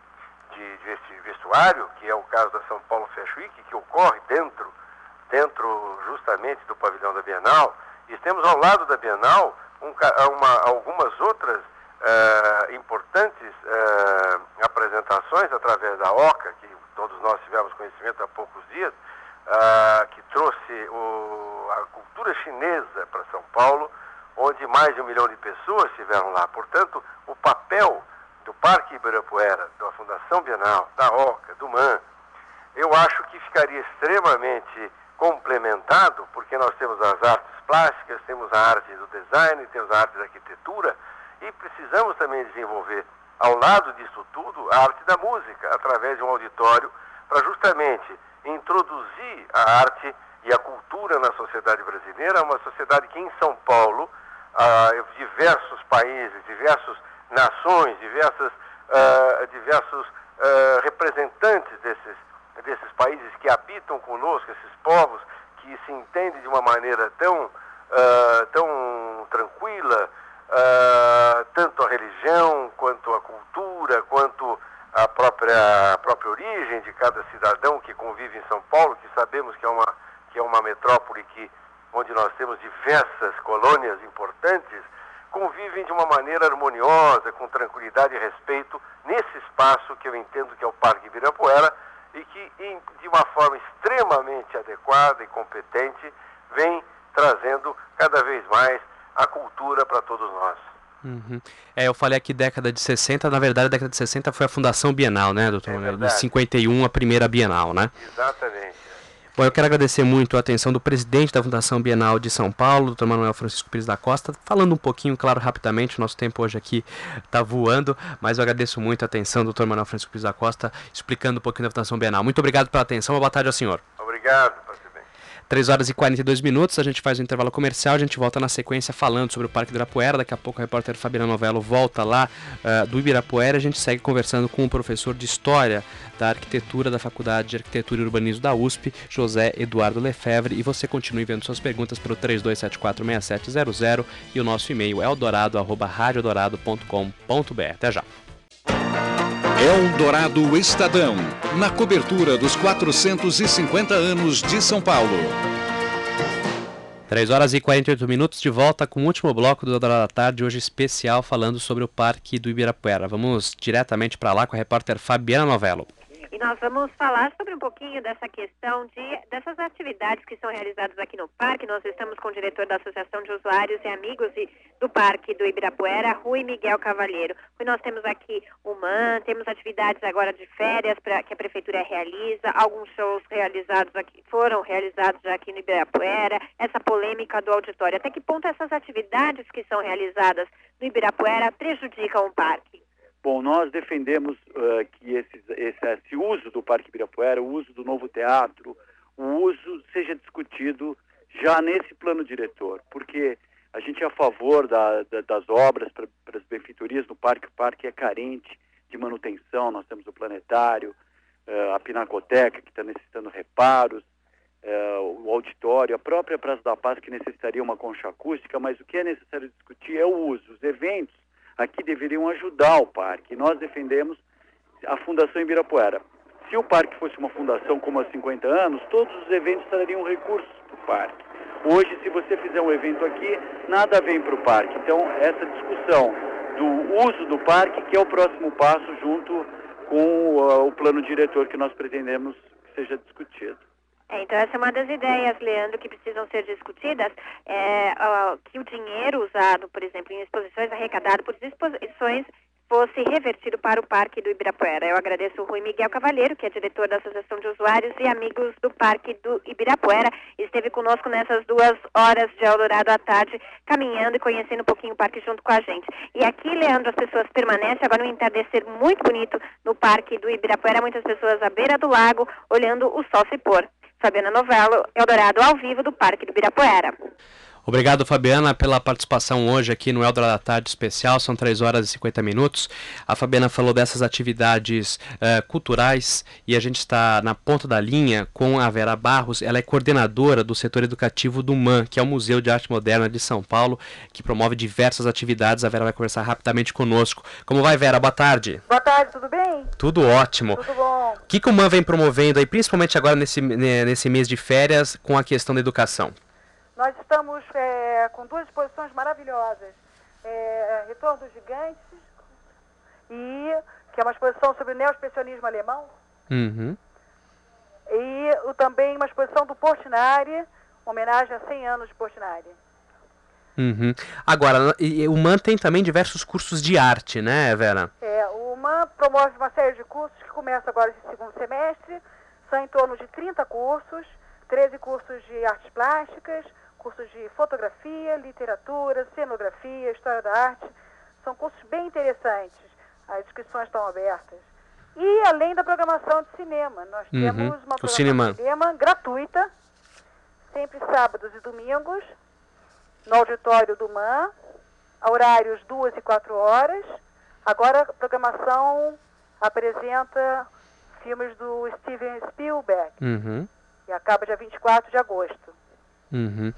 de, de vestuário, que é o caso da São Paulo Fashion Week, que ocorre dentro, dentro justamente do pavilhão da Bienal, e temos ao lado da Bienal um, uma, algumas outras uh, importantes uh, apresentações através da OCA, que todos nós tivemos conhecimento há poucos dias, uh, que trouxe o, a cultura chinesa para São Paulo, onde mais de um milhão de pessoas estiveram lá. Portanto, o papel Parque Ibirapuera, da Fundação Bienal, da OCA, do MAN, eu acho que ficaria extremamente complementado, porque nós temos as artes plásticas, temos a arte do design, temos a arte da arquitetura, e precisamos também desenvolver, ao lado disso tudo, a arte da música, através de um auditório, para justamente introduzir a arte e a cultura na sociedade brasileira, uma sociedade que em São Paulo, ah, diversos países, diversos nações, diversas, uh, diversos uh, representantes desses, desses países que habitam conosco, esses povos que se entendem de uma maneira tão, uh, tão tranquila, tanto a religião, quanto a cultura, quanto a própria, a própria origem de cada cidadão que convive em São Paulo, que sabemos que é uma, que é uma metrópole que, onde nós temos diversas colônias importantes, convivem de uma maneira harmoniosa, com tranquilidade e respeito, nesse espaço que eu entendo que é o Parque Ibirapuera e que, de uma forma extremamente adequada e competente, vem trazendo cada vez mais a cultura para todos nós. Uhum. É, eu falei aqui década de 60, na verdade a década de 60 foi a Fundação Bienal, né, doutor? É de 51 a primeira Bienal, né? Exatamente. Bom, eu quero agradecer muito a atenção do presidente da Fundação Bienal de São Paulo, Dr. Manuel Francisco Pires da Costa, falando um pouquinho, claro, rapidamente, nosso tempo hoje aqui está voando, mas eu agradeço muito a atenção do Dr. Manuel Francisco Pires da Costa, explicando um pouquinho da Fundação Bienal. Muito obrigado pela atenção, boa tarde ao senhor. Obrigado. 3 horas e 42 minutos, a gente faz um intervalo comercial, a gente volta na sequência falando sobre o Parque do Ibirapuera. Daqui a pouco o repórter Fabiana Novello volta lá uh, do Ibirapuera. A gente segue conversando com o professor de História da Arquitetura da Faculdade de Arquitetura e Urbanismo da USP, José Eduardo Lefebvre. E você continue enviando suas perguntas pelo 32746700 e o nosso e-mail é eldorado.radiodorado.com.br. Até já! Eldorado Estadão, na cobertura dos 450 anos de São Paulo. 3 horas e 48 minutos de volta com o último bloco do Eldorado da Tarde, hoje especial falando sobre o Parque do Ibirapuera. Vamos diretamente para lá com a repórter Fabiana Novello. E nós vamos falar sobre um pouquinho dessa questão de dessas atividades que são realizadas aqui no parque. Nós estamos com o diretor da Associação de Usuários e Amigos do Parque do Ibirapuera, Rui Miguel Cavalheiro. E nós temos aqui o MAN, temos atividades agora de férias pra, que a prefeitura realiza, alguns shows realizados aqui, foram realizados já aqui no Ibirapuera, essa polêmica do auditório. Até que ponto essas atividades que são realizadas no Ibirapuera prejudicam o parque? Bom, nós defendemos uh, que esse, esse, esse, uso do Parque Ibirapuera, o uso do novo teatro, o uso seja discutido já nesse plano diretor, porque a gente é a favor da, da, das obras para as benfeitorias no parque. O parque é carente de manutenção, nós temos o planetário, uh, a pinacoteca que está necessitando reparos, uh, o auditório, a própria Praça da Paz que necessitaria uma concha acústica, mas o que é necessário discutir é o uso, os eventos aqui deveriam ajudar o parque. Nós defendemos a Fundação Ibirapuera. Se o parque fosse uma fundação como há 50 anos, todos os eventos trariam recursos para o parque. Hoje, se você fizer um evento aqui, nada vem para o parque. Então, essa discussão do uso do parque, que é o próximo passo junto com uh, o plano diretor que nós pretendemos que seja discutido. É, então essa é uma das ideias, Leandro, que precisam ser discutidas, é, uh, que o dinheiro usado, por exemplo, em exposições, arrecadado por exposições, fosse revertido para o Parque do Ibirapuera. Eu agradeço o Rui Miguel Cavalheiro, que é diretor da Associação de Usuários e Amigos do Parque do Ibirapuera. Esteve conosco nessas duas horas de Eldorado à tarde, caminhando e conhecendo um pouquinho o parque junto com a gente. E aqui, Leandro, as pessoas permanecem agora no entardecer muito bonito no Parque do Ibirapuera. Muitas pessoas à beira do lago, olhando o sol se pôr. Fabiana Novello, Eldorado ao vivo do Parque do Ibirapuera. Obrigado, Fabiana, pela participação hoje aqui no Eldorado da Tarde Especial. São 3 horas e 50 minutos. A Fabiana falou dessas atividades uh, culturais e a gente está na ponta da linha com a Vera Barros. Ela é coordenadora do setor educativo do MAN, que é o Museu de Arte Moderna de São Paulo, que promove diversas atividades. A Vera vai conversar rapidamente conosco. Como vai, Vera? Boa tarde. Boa tarde, tudo bem? Tudo ótimo. Tudo bom. O que, que o MAN vem promovendo aí, principalmente agora nesse, nesse mês de férias, com a questão da educação? Nós estamos é, com duas exposições maravilhosas. É, Retorno dos Gigantes, e, que é uma exposição sobre o neoexpressionismo alemão. Uhum. E o, também uma exposição do Portinari, homenagem a 100 anos de Portinari. Uhum. Agora, o MAN tem também diversos cursos de arte, né, Vera? É, o MAN promove uma série de cursos que começa agora de segundo semestre. São em torno de 30 cursos, 13 cursos de artes plásticas, cursos de fotografia, literatura, cenografia, história da arte. São cursos bem interessantes. As inscrições estão abertas. E além da programação de cinema, nós uhum. temos uma programação cinema. de cinema gratuita, sempre sábados e domingos, no auditório do MAN, a horários 2 e 4 horas. Agora a programação apresenta filmes do Steven Spielberg, uhum. e acaba dia 24 de agosto. Uhum.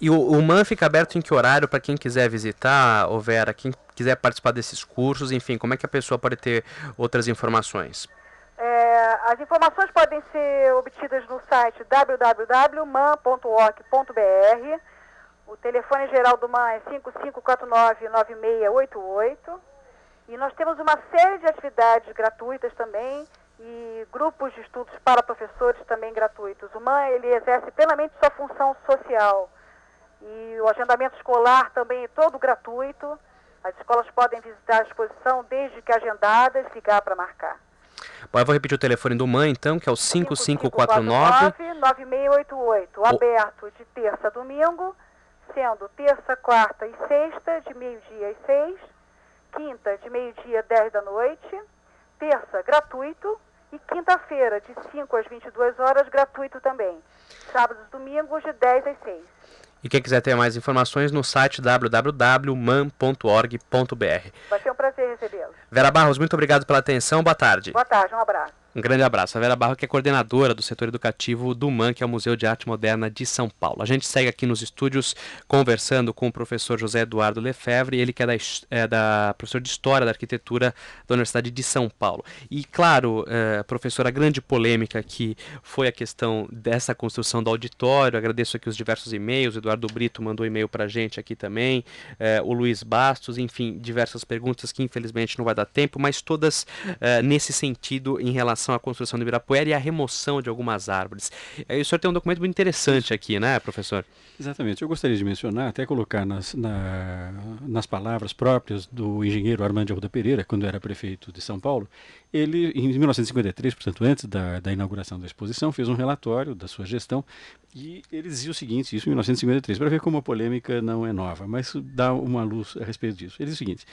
E o, o MAN fica aberto em que horário para quem quiser visitar, ou Vera, quem quiser participar desses cursos, enfim, como é que a pessoa pode ter outras informações? as informações podem ser obtidas no site www.man.org.br. O telefone geral do MAN é 5549-9688. E nós temos uma série de atividades gratuitas também e grupos de estudos para professores também gratuitos. O MAN ele exerce plenamente sua função social. E o agendamento escolar também é todo gratuito. As escolas podem visitar a exposição desde que agendadas, ligar para marcar. Bom, eu vou repetir o telefone do MAN, então, que é o 5549... 9688, aberto de terça a domingo, sendo terça, quarta e sexta, de meio-dia às seis, quinta, de meio-dia às dez da noite, terça, gratuito, e quinta-feira, de 5 às 22 horas, gratuito também. Sábados e domingos, de 10 às 6. E quem quiser ter mais informações no site www.man.org.br. Vai ser um prazer recebê-los. Vera Barros, muito obrigado pela atenção. Boa tarde. Boa tarde, um abraço. Um grande abraço. A Vera Barro, que é coordenadora do setor educativo do MAN, que é o Museu de Arte Moderna de São Paulo. A gente segue aqui nos estúdios conversando com o professor José Eduardo Lefebvre, ele que é da, é da professor de História da Arquitetura da Universidade de São Paulo. E, claro, é, professor, a grande polêmica aqui foi a questão dessa construção do auditório. Agradeço aqui os diversos e-mails. O Eduardo Brito mandou e-mail para a gente aqui também. É, o Luiz Bastos, enfim, diversas perguntas que infelizmente não vai dar tempo, mas todas é, nesse sentido em relação relação à construção do Ibirapuera e à remoção de algumas árvores. Aí o senhor tem um documento muito interessante aqui, né, professor? Exatamente. Eu gostaria de mencionar, até colocar nas, na, nas palavras próprias do engenheiro Armando Arruda Pereira, quando era prefeito de São Paulo, ele, em 1953, portanto, antes da, da inauguração da exposição, fez um relatório da sua gestão e ele dizia o seguinte, isso em 1953, para ver como a polêmica não é nova, mas dá uma luz a respeito disso. Ele diz o seguinte,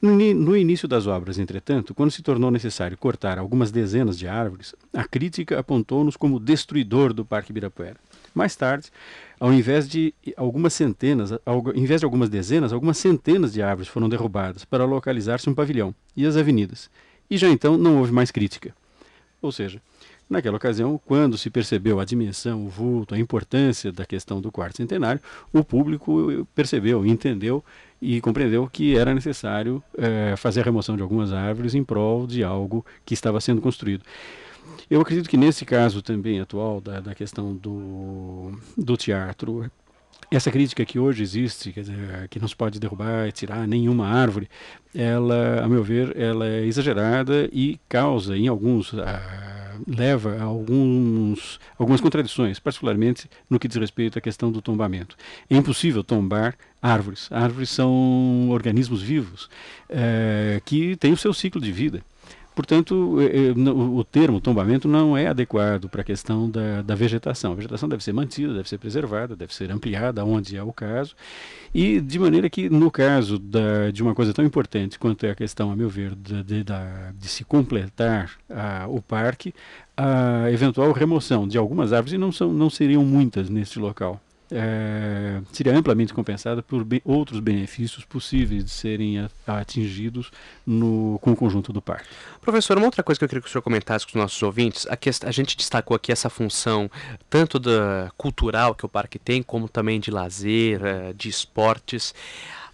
no, início das obras, entretanto, quando se tornou necessário cortar algumas dezenas de árvores, a crítica apontou-nos como destruidor do Parque Ibirapuera. Mais tarde, ao invés de algumas centenas, ao invés de algumas dezenas, algumas centenas de árvores foram derrubadas para localizar-se um pavilhão e as avenidas. E já então não houve mais crítica. Ou seja, Naquela ocasião, quando se percebeu a dimensão, o vulto, a importância da questão do quarto centenário, o público percebeu, entendeu e compreendeu que era necessário é, fazer a remoção de algumas árvores em prol de algo que estava sendo construído. Eu acredito que nesse caso também atual da, da questão do, do teatro, essa crítica que hoje existe, dizer, que não se pode derrubar e tirar nenhuma árvore, ela, a meu ver, ela é exagerada e causa em alguns ah, leva a alguns algumas contradições, particularmente no que diz respeito à questão do tombamento. É impossível tombar árvores. Árvores são organismos vivos eh, que têm o seu ciclo de vida. Portanto, é, é, o termo tombamento não é adequado para a questão da, da, vegetação. A vegetação deve ser mantida, deve ser preservada, deve ser ampliada, onde é o caso. E de maneira que, no caso da, de uma coisa tão importante quanto é a questão, a meu ver, de, de, de se completar a, o parque, a eventual remoção de algumas árvores, e não, são, não seriam muitas neste local, é, seria amplamente compensada por be outros benefícios possíveis de serem atingidos no, com o conjunto do parque. Professor, uma outra coisa que eu queria que o senhor comentasse com os nossos ouvintes, a, a gente destacou aqui essa função tanto da cultural que o parque tem, como também de lazer, eh, de esportes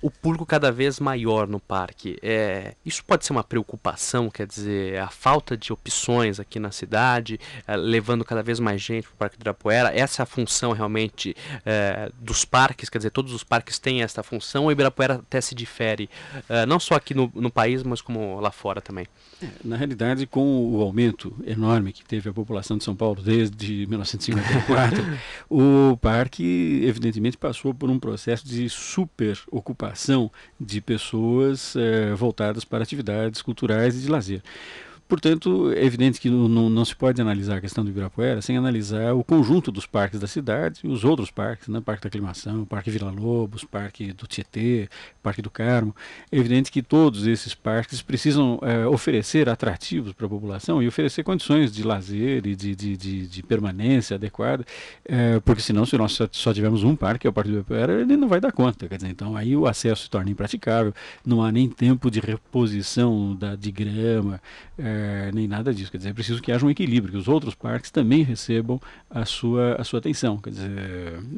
o público cada vez maior no parque. É, isso pode ser uma preocupação, quer dizer, a falta de opções aqui na cidade, é, levando cada vez mais gente para o Parque do Ibirapuera. Essa é a função realmente é, dos parques, quer dizer, todos os parques têm essa função. O Ibirapuera até se difere, é, não só aqui no, no país, mas como lá fora também. É, na realidade, com o aumento enorme que teve a população de São Paulo desde [laughs] 1954, o parque, evidentemente, passou por um processo de super ocupação de pessoas é, voltadas para atividades culturais e de lazer. Portanto, é evidente que não, não, se pode analisar a questão do Ibirapuera sem analisar o conjunto dos parques da cidade e os outros parques, né? Parque da Aclimação, Parque Vila Lobos, Parque do Tietê, Parque do Carmo. É evidente que todos esses parques precisam é, oferecer atrativos para a população e oferecer condições de lazer e de, de, de, de permanência adequada, é, porque senão, se nós só, tivermos um parque, que é o Parque do Ibirapuera, ele não vai dar conta. Dizer, então aí o acesso se torna impraticável, não há nem tempo de reposição da, de grama. É, é, nem nada disso. Quer dizer, é preciso que haja um equilíbrio, que os outros parques também recebam a sua, a sua atenção. Quer dizer,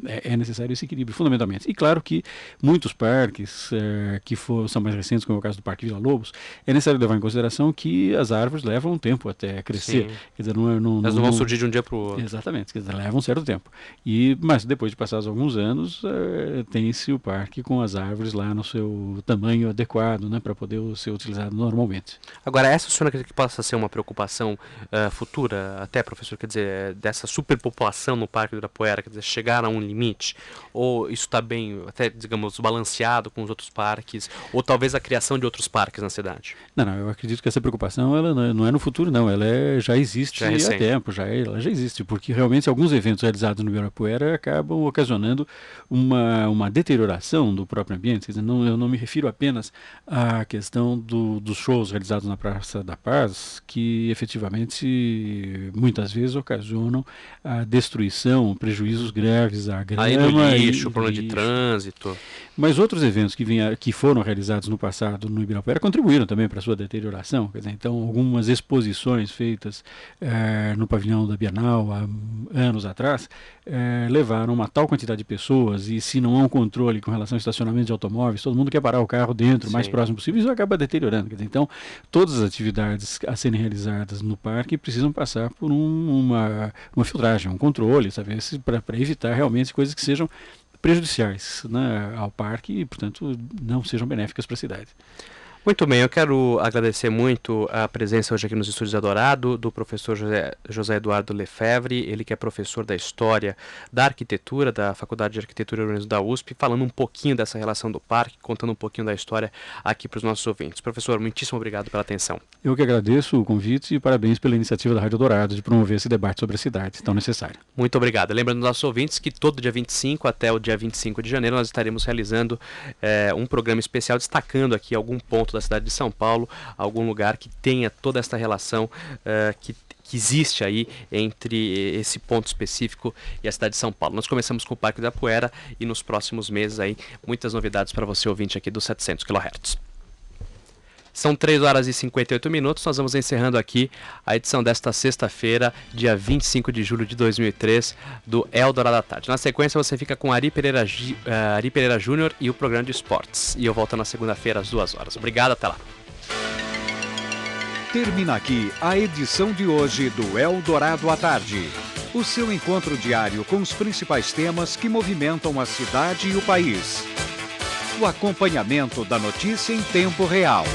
é, é necessário esse equilíbrio, fundamentalmente. E claro que muitos parques é, que for, são mais recentes, como é o caso do Parque Vila Lobos, é necessário levar em consideração que as árvores levam um tempo até crescer. Sim. Quer dizer, não, é, não, Elas não, vão surgir de um dia para o outro. Exatamente, quer dizer, leva um certo tempo. E, mas depois de passados alguns anos, é, tem-se o parque com as árvores lá no seu tamanho adequado, né, para poder ser utilizado normalmente. Agora, essa o senhor acredita que possa ser uma preocupação uh, futura, até, professor, quer dizer, dessa superpopulação no Parque do Ibirapuera, quer dizer, chegar a um limite? Ou isso está bem, até, digamos, balanceado com os outros parques? Ou talvez a criação de outros parques na cidade? Não, não, eu acredito que essa preocupação ela não é no futuro, não, ela é, já existe já é há tempo, já, é, ela já existe, porque realmente alguns eventos realizados no Ibirapuera acabam ocasionando uma, uma deterioração do próprio ambiente, quer dizer, não, eu não me refiro apenas à questão do, dos shows realizados na Praça da Paz, que efetivamente muitas vezes ocasionam a destruição, prejuízos graves à grama. Aí no lixo, problema de trânsito. Mas outros eventos que, vinha, que foram realizados no passado no Ibirapuera contribuíram também para a sua deterioração. Dizer, então, algumas exposições feitas eh, no pavilhão da Bienal há anos atrás eh, levaram uma tal quantidade de pessoas e se não há um controle com relação ao estacionamento de automóveis, todo mundo quer parar o carro dentro, o mais próximo possível, isso acaba deteriorando. Dizer, então, todas as atividades a serem realizadas no parque precisam passar por um, uma, uma filtragem, um controle, para evitar realmente coisas que sejam prejudiciais né, ao parque e, portanto, não sejam benéficas para a cidade. Muito bem, eu quero agradecer muito a presença hoje aqui nos estúdios Adorado do professor José, José Eduardo Lefebvre, ele que é professor da História da Arquitetura, da Faculdade de Arquitetura e Urbanismo da USP, falando um pouquinho dessa relação do parque, contando um pouquinho da história aqui para os nossos ouvintes. Professor, muitíssimo obrigado pela atenção. Eu que agradeço o convite e parabéns pela iniciativa da Rádio Dourado de promover esse debate sobre a cidade tão necessário. Muito obrigado. Lembrando aos nossos ouvintes que todo dia 25 até o dia 25 de janeiro nós estaremos realizando é, um programa especial destacando aqui algum ponto da cidade de São Paulo, algum lugar que tenha toda esta relação uh, que que existe aí entre esse ponto específico e a cidade de São Paulo. Nós começamos com o Parque da Poeira e nos próximos meses aí muitas novidades para você ouvinte aqui dos 700 kHz. São 3 horas e 58 minutos. Nós vamos encerrando aqui a edição desta sexta-feira, dia 25 de julho de 2003, do Eldorado da Tarde. Na sequência, você fica com Ari Pereira, uh, Ari Pereira Júnior e o programa de esportes. E eu volto na segunda-feira às duas horas. Obrigado, até lá. Termina aqui a edição de hoje do Eldorado à Tarde. O seu encontro diário com os principais temas que movimentam a cidade e o país. O acompanhamento da notícia em tempo real